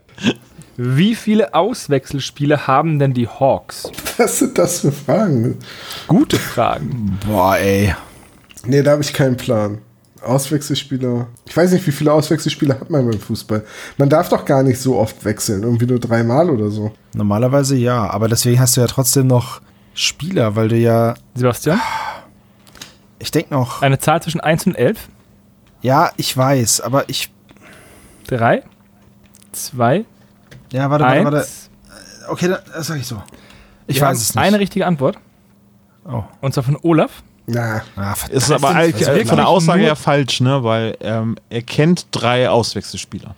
Wie viele Auswechselspiele haben denn die Hawks? Was sind das für Fragen? Gute Fragen. Boah, ey. Nee, da habe ich keinen Plan. Auswechselspieler. Ich weiß nicht, wie viele Auswechselspieler hat man beim Fußball. Man darf doch gar nicht so oft wechseln. Irgendwie nur dreimal oder so. Normalerweise ja, aber deswegen hast du ja trotzdem noch Spieler, weil du ja. Sebastian? Ich denke noch. Eine Zahl zwischen 1 und 11? Ja, ich weiß, aber ich. 3, 2, Ja, warte, warte, 1. warte. Okay, dann, das sag ich so. Ich weiß es nicht. Eine richtige Antwort. Oh. Und zwar von Olaf. Na, Ah, verdammt. Ist aber also äh, von der Aussage her falsch, ne? Weil ähm, er kennt drei Auswechselspieler.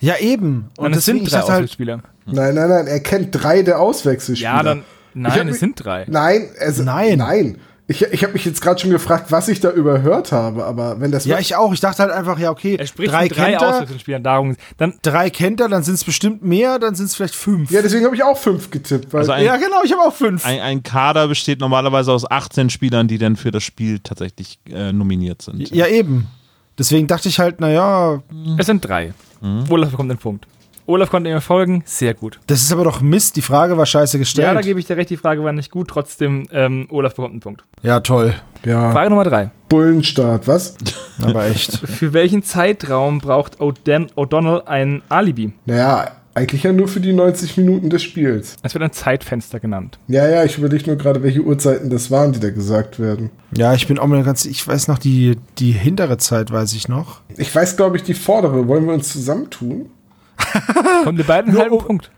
ja, eben. Und, es sind drei halt, Auswechselspieler. nein, nein, nein. Er kennt drei der Auswechselspieler. Ja, dann. Nein, mich- es sind drei. Nein, es, Nein. Nein. Ich, ich habe mich jetzt gerade schon gefragt, was ich da überhört habe, aber wenn das Ja, ich auch. Ich dachte halt einfach, ja, okay, Er spricht drei drei kennt er, Auswechselspielern. Darum, dann drei kennt er, dann sind es bestimmt mehr, dann sind es vielleicht fünf. ja, deswegen habe ich auch fünf getippt. Weil Also ein, ja, genau, ich habe auch fünf. ein, ein Kader besteht normalerweise aus 18 Spielern, die dann für das Spiel tatsächlich äh, nominiert sind. ja, eben. Deswegen dachte ich halt, naja, es sind drei. Mhm. Olaf bekommt den Punkt. Olaf konnte ihm folgen. Sehr gut. das ist aber doch Mist. Die Frage war scheiße Ja, da gestellt. gebe ich dir recht. Die Frage war nicht gut. Trotzdem, ähm, Olaf bekommt einen Punkt. Ja, toll. ja, Frage Nummer drei. Bullenstart, was? Aber echt. Für welchen Zeitraum braucht O'Den- O'Donnell ein Alibi? Naja, eigentlich ja nur für die 90 Minuten des Spiels. Es wird ein Zeitfenster genannt. Ja, ja, ich überlege nur gerade, welche Uhrzeiten das waren, die da gesagt werden. ja, ich bin auch mal ganz, ich weiß noch, die, die hintere Zeit weiß ich noch. Ich weiß, glaube ich, die vordere. Wollen wir uns zusammentun? Kommt ihr beiden Nur halben um- Punkt.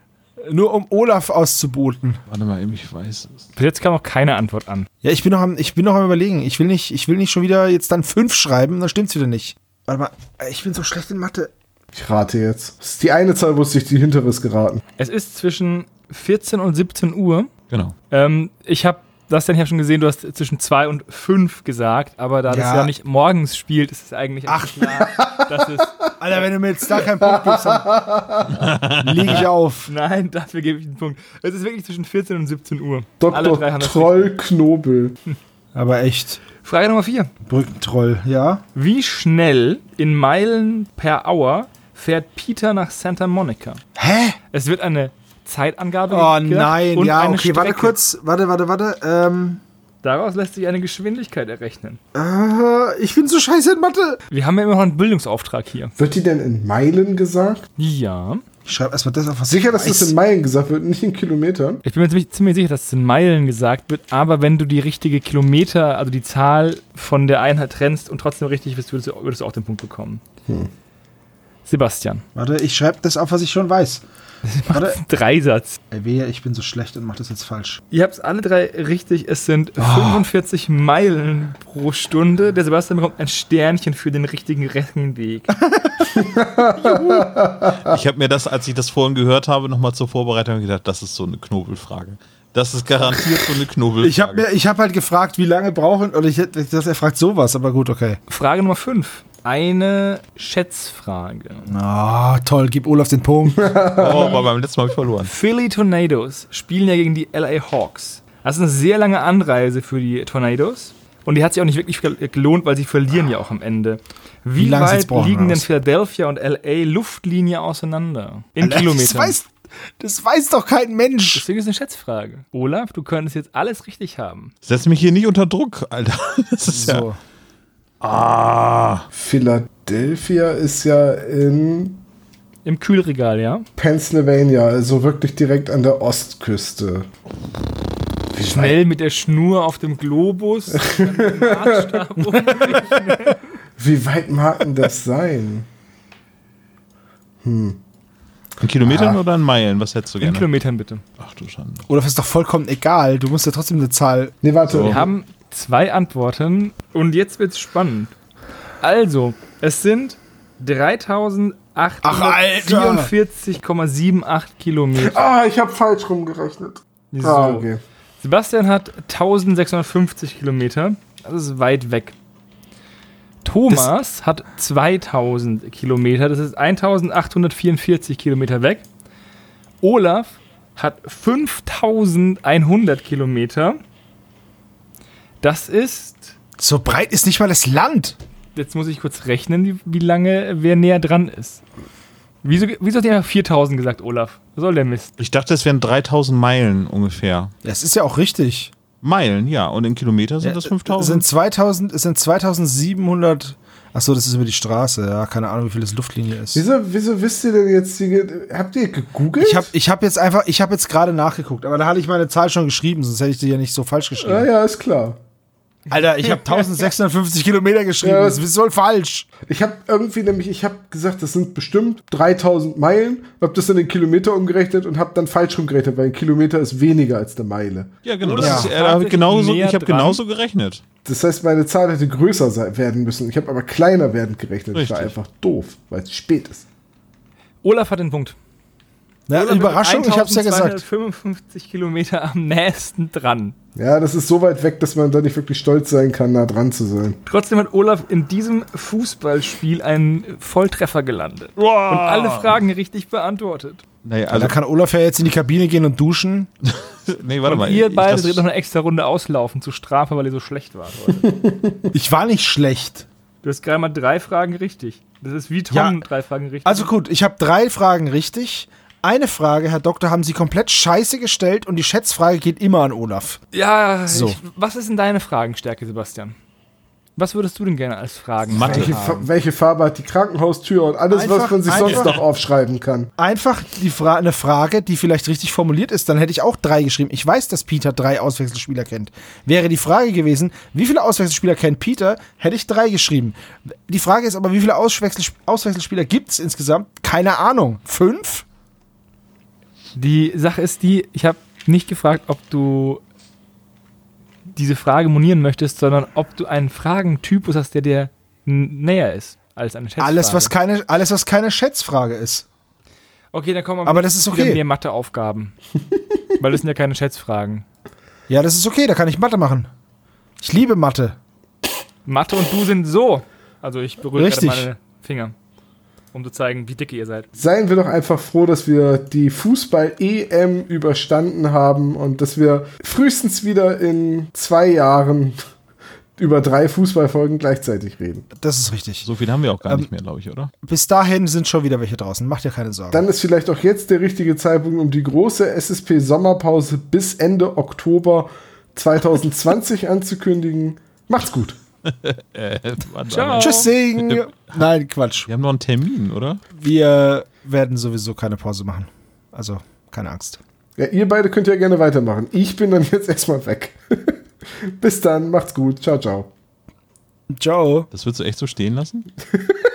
Nur um Olaf auszuboten. Warte mal, eben, ich weiß es. Bis jetzt kam noch keine Antwort an. Ja, ich bin noch am, ich bin noch am überlegen. Ich will nicht, ich will nicht schon wieder jetzt dann fünf schreiben, dann stimmt's wieder nicht. Warte mal, ich bin so schlecht in Mathe. Ich rate jetzt. Das ist die eine Zahl, wusste ich, die hintere ist geraten. Es ist zwischen 14 und 17 Uhr. Genau. Ähm, ich habe das dann, ich habe schon gesehen, du hast zwischen 2 und 5 gesagt, aber da das Ja. ja nicht morgens spielt, ist es eigentlich Ach. klar, dass es. Alter, wenn du mir jetzt da keinen Punkt gibst, dann leg ich auf. Nein, dafür gebe ich einen Punkt. Es ist wirklich zwischen 14 und 17 Uhr. Alle drei Dr. Troll Knobel. Aber echt. Frage Nummer 4. Brückentroll, ja? Wie schnell in Meilen per Hour fährt Peter nach Santa Monica? Hä? Es wird eine Zeitangabe Oh nein, und ja, eine okay, warte Strecke. kurz. Warte, warte, warte. Ähm, Daraus lässt sich eine Geschwindigkeit errechnen. äh, ich bin so scheiße in Mathe. Wir haben ja immer noch einen Bildungsauftrag hier. Wird die denn in Meilen gesagt? Ja. Ich schreibe erstmal das auf, was Sicher, ich dass das in Meilen gesagt wird, nicht in Kilometern? Ich bin mir ziemlich, ziemlich sicher, dass es in Meilen gesagt wird, aber wenn du die richtige Kilometer, also die Zahl von der Einheit trennst und trotzdem richtig bist, würdest du, würdest du auch den Punkt bekommen. Sebastian. Warte, ich schreibe das auf, was ich schon weiß. Warte. Dreisatz. Ey, wehe, ich bin so schlecht und mach das jetzt falsch. Ihr habt es alle drei richtig. Es sind 45 Meilen pro Stunde. Der Sebastian bekommt ein Sternchen für den richtigen Rechenweg. Ich habe mir das, als ich das vorhin gehört habe, nochmal zur Vorbereitung gedacht, das ist so eine Knobelfrage. Das ist garantiert so eine Knobelfrage. Ich habe mir, ich habe halt gefragt, wie lange brauchen, oder ich hätte, dass er fragt sowas, aber gut, okay. Frage Nummer 5. Eine Schätzfrage. Ah, toll, gib Olaf den Punkt. Oh, aber beim letzten Mal habe ich verloren. Philly Tornadoes spielen ja gegen die LA Hawks. Das ist eine sehr lange Anreise für die Tornadoes. Und die hat sich auch nicht wirklich gel- gelohnt, weil sie verlieren ja auch am Ende. Wie, Wie weit brauchen liegen denn? Philadelphia und LA Luftlinie auseinander? In Das Kilometern. weiß, das weiß doch kein Mensch. Deswegen ist es eine Schätzfrage. Olaf, du könntest jetzt alles richtig haben. Setz mich hier nicht unter Druck, Alter. Das ist ja. So. Ah. Philadelphia ist ja in Im Kühlregal, ja? Pennsylvania, also wirklich direkt an der Ostküste. Schnell mit der Schnur auf dem Globus. Wie weit mag denn das sein? In Kilometern oder in Meilen? Was hättest du In gerne? Kilometern bitte. Ach du Schande. Olaf ist doch vollkommen egal. Du musst ja trotzdem eine Zahl. Nee, warte. Wir haben zwei Antworten und jetzt wird's spannend. Also, es sind 3844,78 Kilometer. Ah, ich habe falsch rumgerechnet. So. Ah, okay. Sebastian hat 1650 Kilometer. Das ist weit weg. Thomas hat 2000 Kilometer, das ist 1844 Kilometer weg. Olaf hat 5100 Kilometer. Das ist, So breit ist nicht mal das Land. jetzt muss ich kurz rechnen, wie, lange wer näher dran ist. Wieso, wieso hat ihr 4000 gesagt, Olaf? Was soll der Mist? Ich dachte, es wären 3000 Meilen ungefähr. Das ist ja auch richtig. Meilen, ja. Und in Kilometer sind das Es 5000. sind 2000, es sind 2700. Achso, das ist über die Straße. Ja, keine Ahnung, wie viel das Luftlinie ist. Wieso, wieso wisst ihr denn jetzt, die, habt ihr gegoogelt? Ich habe ich hab jetzt einfach, ich habe jetzt gerade nachgeguckt, aber da hatte ich meine Zahl schon geschrieben, sonst hätte ich die ja nicht so falsch geschrieben. ja, ja, ist klar. Alter, ich habe 1650 Kilometer geschrieben, Ja, das ist voll falsch. Ich habe irgendwie nämlich, ich habe gesagt, das sind bestimmt 3000 Meilen, habe das dann in Kilometer umgerechnet und habe dann falsch rumgerechnet, weil ein Kilometer ist weniger als eine Meile. ja, genau. Das Ja. ist, äh, da hab ich genauso, ich habe genauso gerechnet. Das heißt, meine Zahl hätte größer sein, werden müssen. Ich habe aber kleiner werden gerechnet. Ich war Richtig. einfach doof, weil es spät ist. Olaf hat den Punkt. Ja, Olaf Überraschung, ich hab's ja gesagt. 1255 Kilometer am nächsten dran. Ja, das ist so weit weg, dass man da nicht wirklich stolz sein kann, nah dran zu sein. Trotzdem hat Olaf in diesem Fußballspiel einen Volltreffer gelandet. Und alle Fragen richtig beantwortet. Nee, Also also, da kann Olaf ja jetzt in die Kabine gehen und duschen. nee, warte Und mal. ihr beide dreht noch eine extra Runde auslaufen zur Strafe, weil ihr so schlecht wart heute. Ich war nicht schlecht. Du hast gerade mal drei Fragen richtig. Das ist wie Tom Ja, drei Fragen richtig. Also gut, ich habe drei Fragen richtig. Eine Frage, Herr Doktor, haben Sie komplett scheiße gestellt und die Schätzfrage geht immer an Olaf. ja, So. ich, was ist denn deine Fragenstärke, Sebastian? Was würdest du denn gerne als Fragen? Mathe. Welche, Fa welche Farbe hat die Krankenhaustür und alles, was Einfach- man sich sonst einfach- noch aufschreiben kann? Einfach die Fra eine Frage, die vielleicht richtig formuliert ist, dann hätte ich auch drei geschrieben. Ich weiß, dass Peter drei Auswechselspieler kennt. Wäre die Frage gewesen, wie viele Auswechselspieler kennt Peter, hätte ich drei geschrieben. Die Frage ist aber, wie viele Auswechsel Auswechselspieler gibt es insgesamt? Keine Ahnung. Fünf? Die Sache ist die, ich habe nicht gefragt, ob du diese Frage monieren möchtest, sondern ob du einen Fragentypus hast, der dir näher ist als eine Schätzfrage. Alles was, keine, alles, was keine Schätzfrage ist. Okay, dann kommen Aber das ist okay. mehr Matheaufgaben. Weil das sind ja keine Schätzfragen. Ja, das ist okay, da kann ich Mathe machen. Ich liebe Mathe. Mathe und du sind so. Also ich berühre gerade meine Finger, um zu zeigen, wie dicke ihr seid. Seien wir doch einfach froh, dass wir die Fußball-EM überstanden haben und dass wir frühestens wieder in zwei Jahren über drei Fußballfolgen gleichzeitig reden. Das ist richtig. So viel haben wir auch gar Ähm, nicht mehr, glaube ich, oder? Bis dahin sind schon wieder welche draußen. Macht dir keine Sorgen. Dann ist vielleicht auch jetzt der richtige Zeitpunkt, um die große SSP-Sommerpause bis Ende Oktober 2020 anzukündigen. Macht's gut. Äh, Ciao. Tschüssing. Nein, Quatsch. Wir haben noch einen Termin, oder? Wir werden sowieso keine Pause machen. Also, keine Angst. Ja, ihr beide könnt ja gerne weitermachen. Ich bin dann jetzt erstmal weg. bis dann, macht's gut. Ciao, ciao. Ciao. Das würdest du echt so stehen lassen?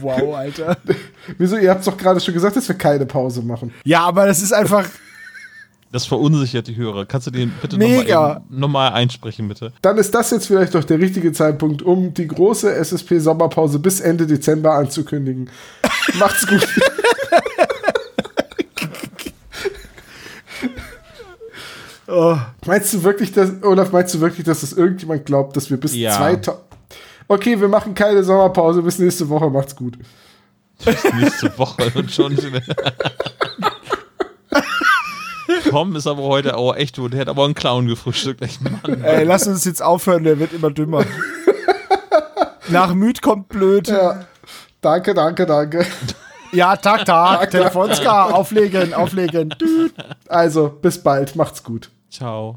Wow, Alter. Wieso? Ihr habt doch gerade schon gesagt, dass wir keine Pause machen. Ja, aber das ist einfach. Das verunsichert die Hörer. Kannst du den bitte nochmal nochmal einsprechen, bitte? Dann ist das jetzt vielleicht doch der richtige Zeitpunkt, um die große SSP-Sommerpause bis Ende Dezember anzukündigen. Macht's gut. Oh. Meinst du wirklich, dass, Olaf, meinst du wirklich, dass das irgendjemand glaubt, dass wir bis Ja. 2000. Okay, wir machen keine Sommerpause. Bis nächste Woche. Macht's gut. Nächste Woche und schon. Tom ist aber heute auch echt gut. Der hat aber einen Clown gefrühstückt. Echt, Mann. Ey, lass uns jetzt aufhören, der wird immer dümmer. Nach müd kommt blöd. Ja. Danke, danke, danke. Ja, Tag, Tag. Telefonska, auflegen, auflegen. Also, bis bald. Macht's gut. Ciao.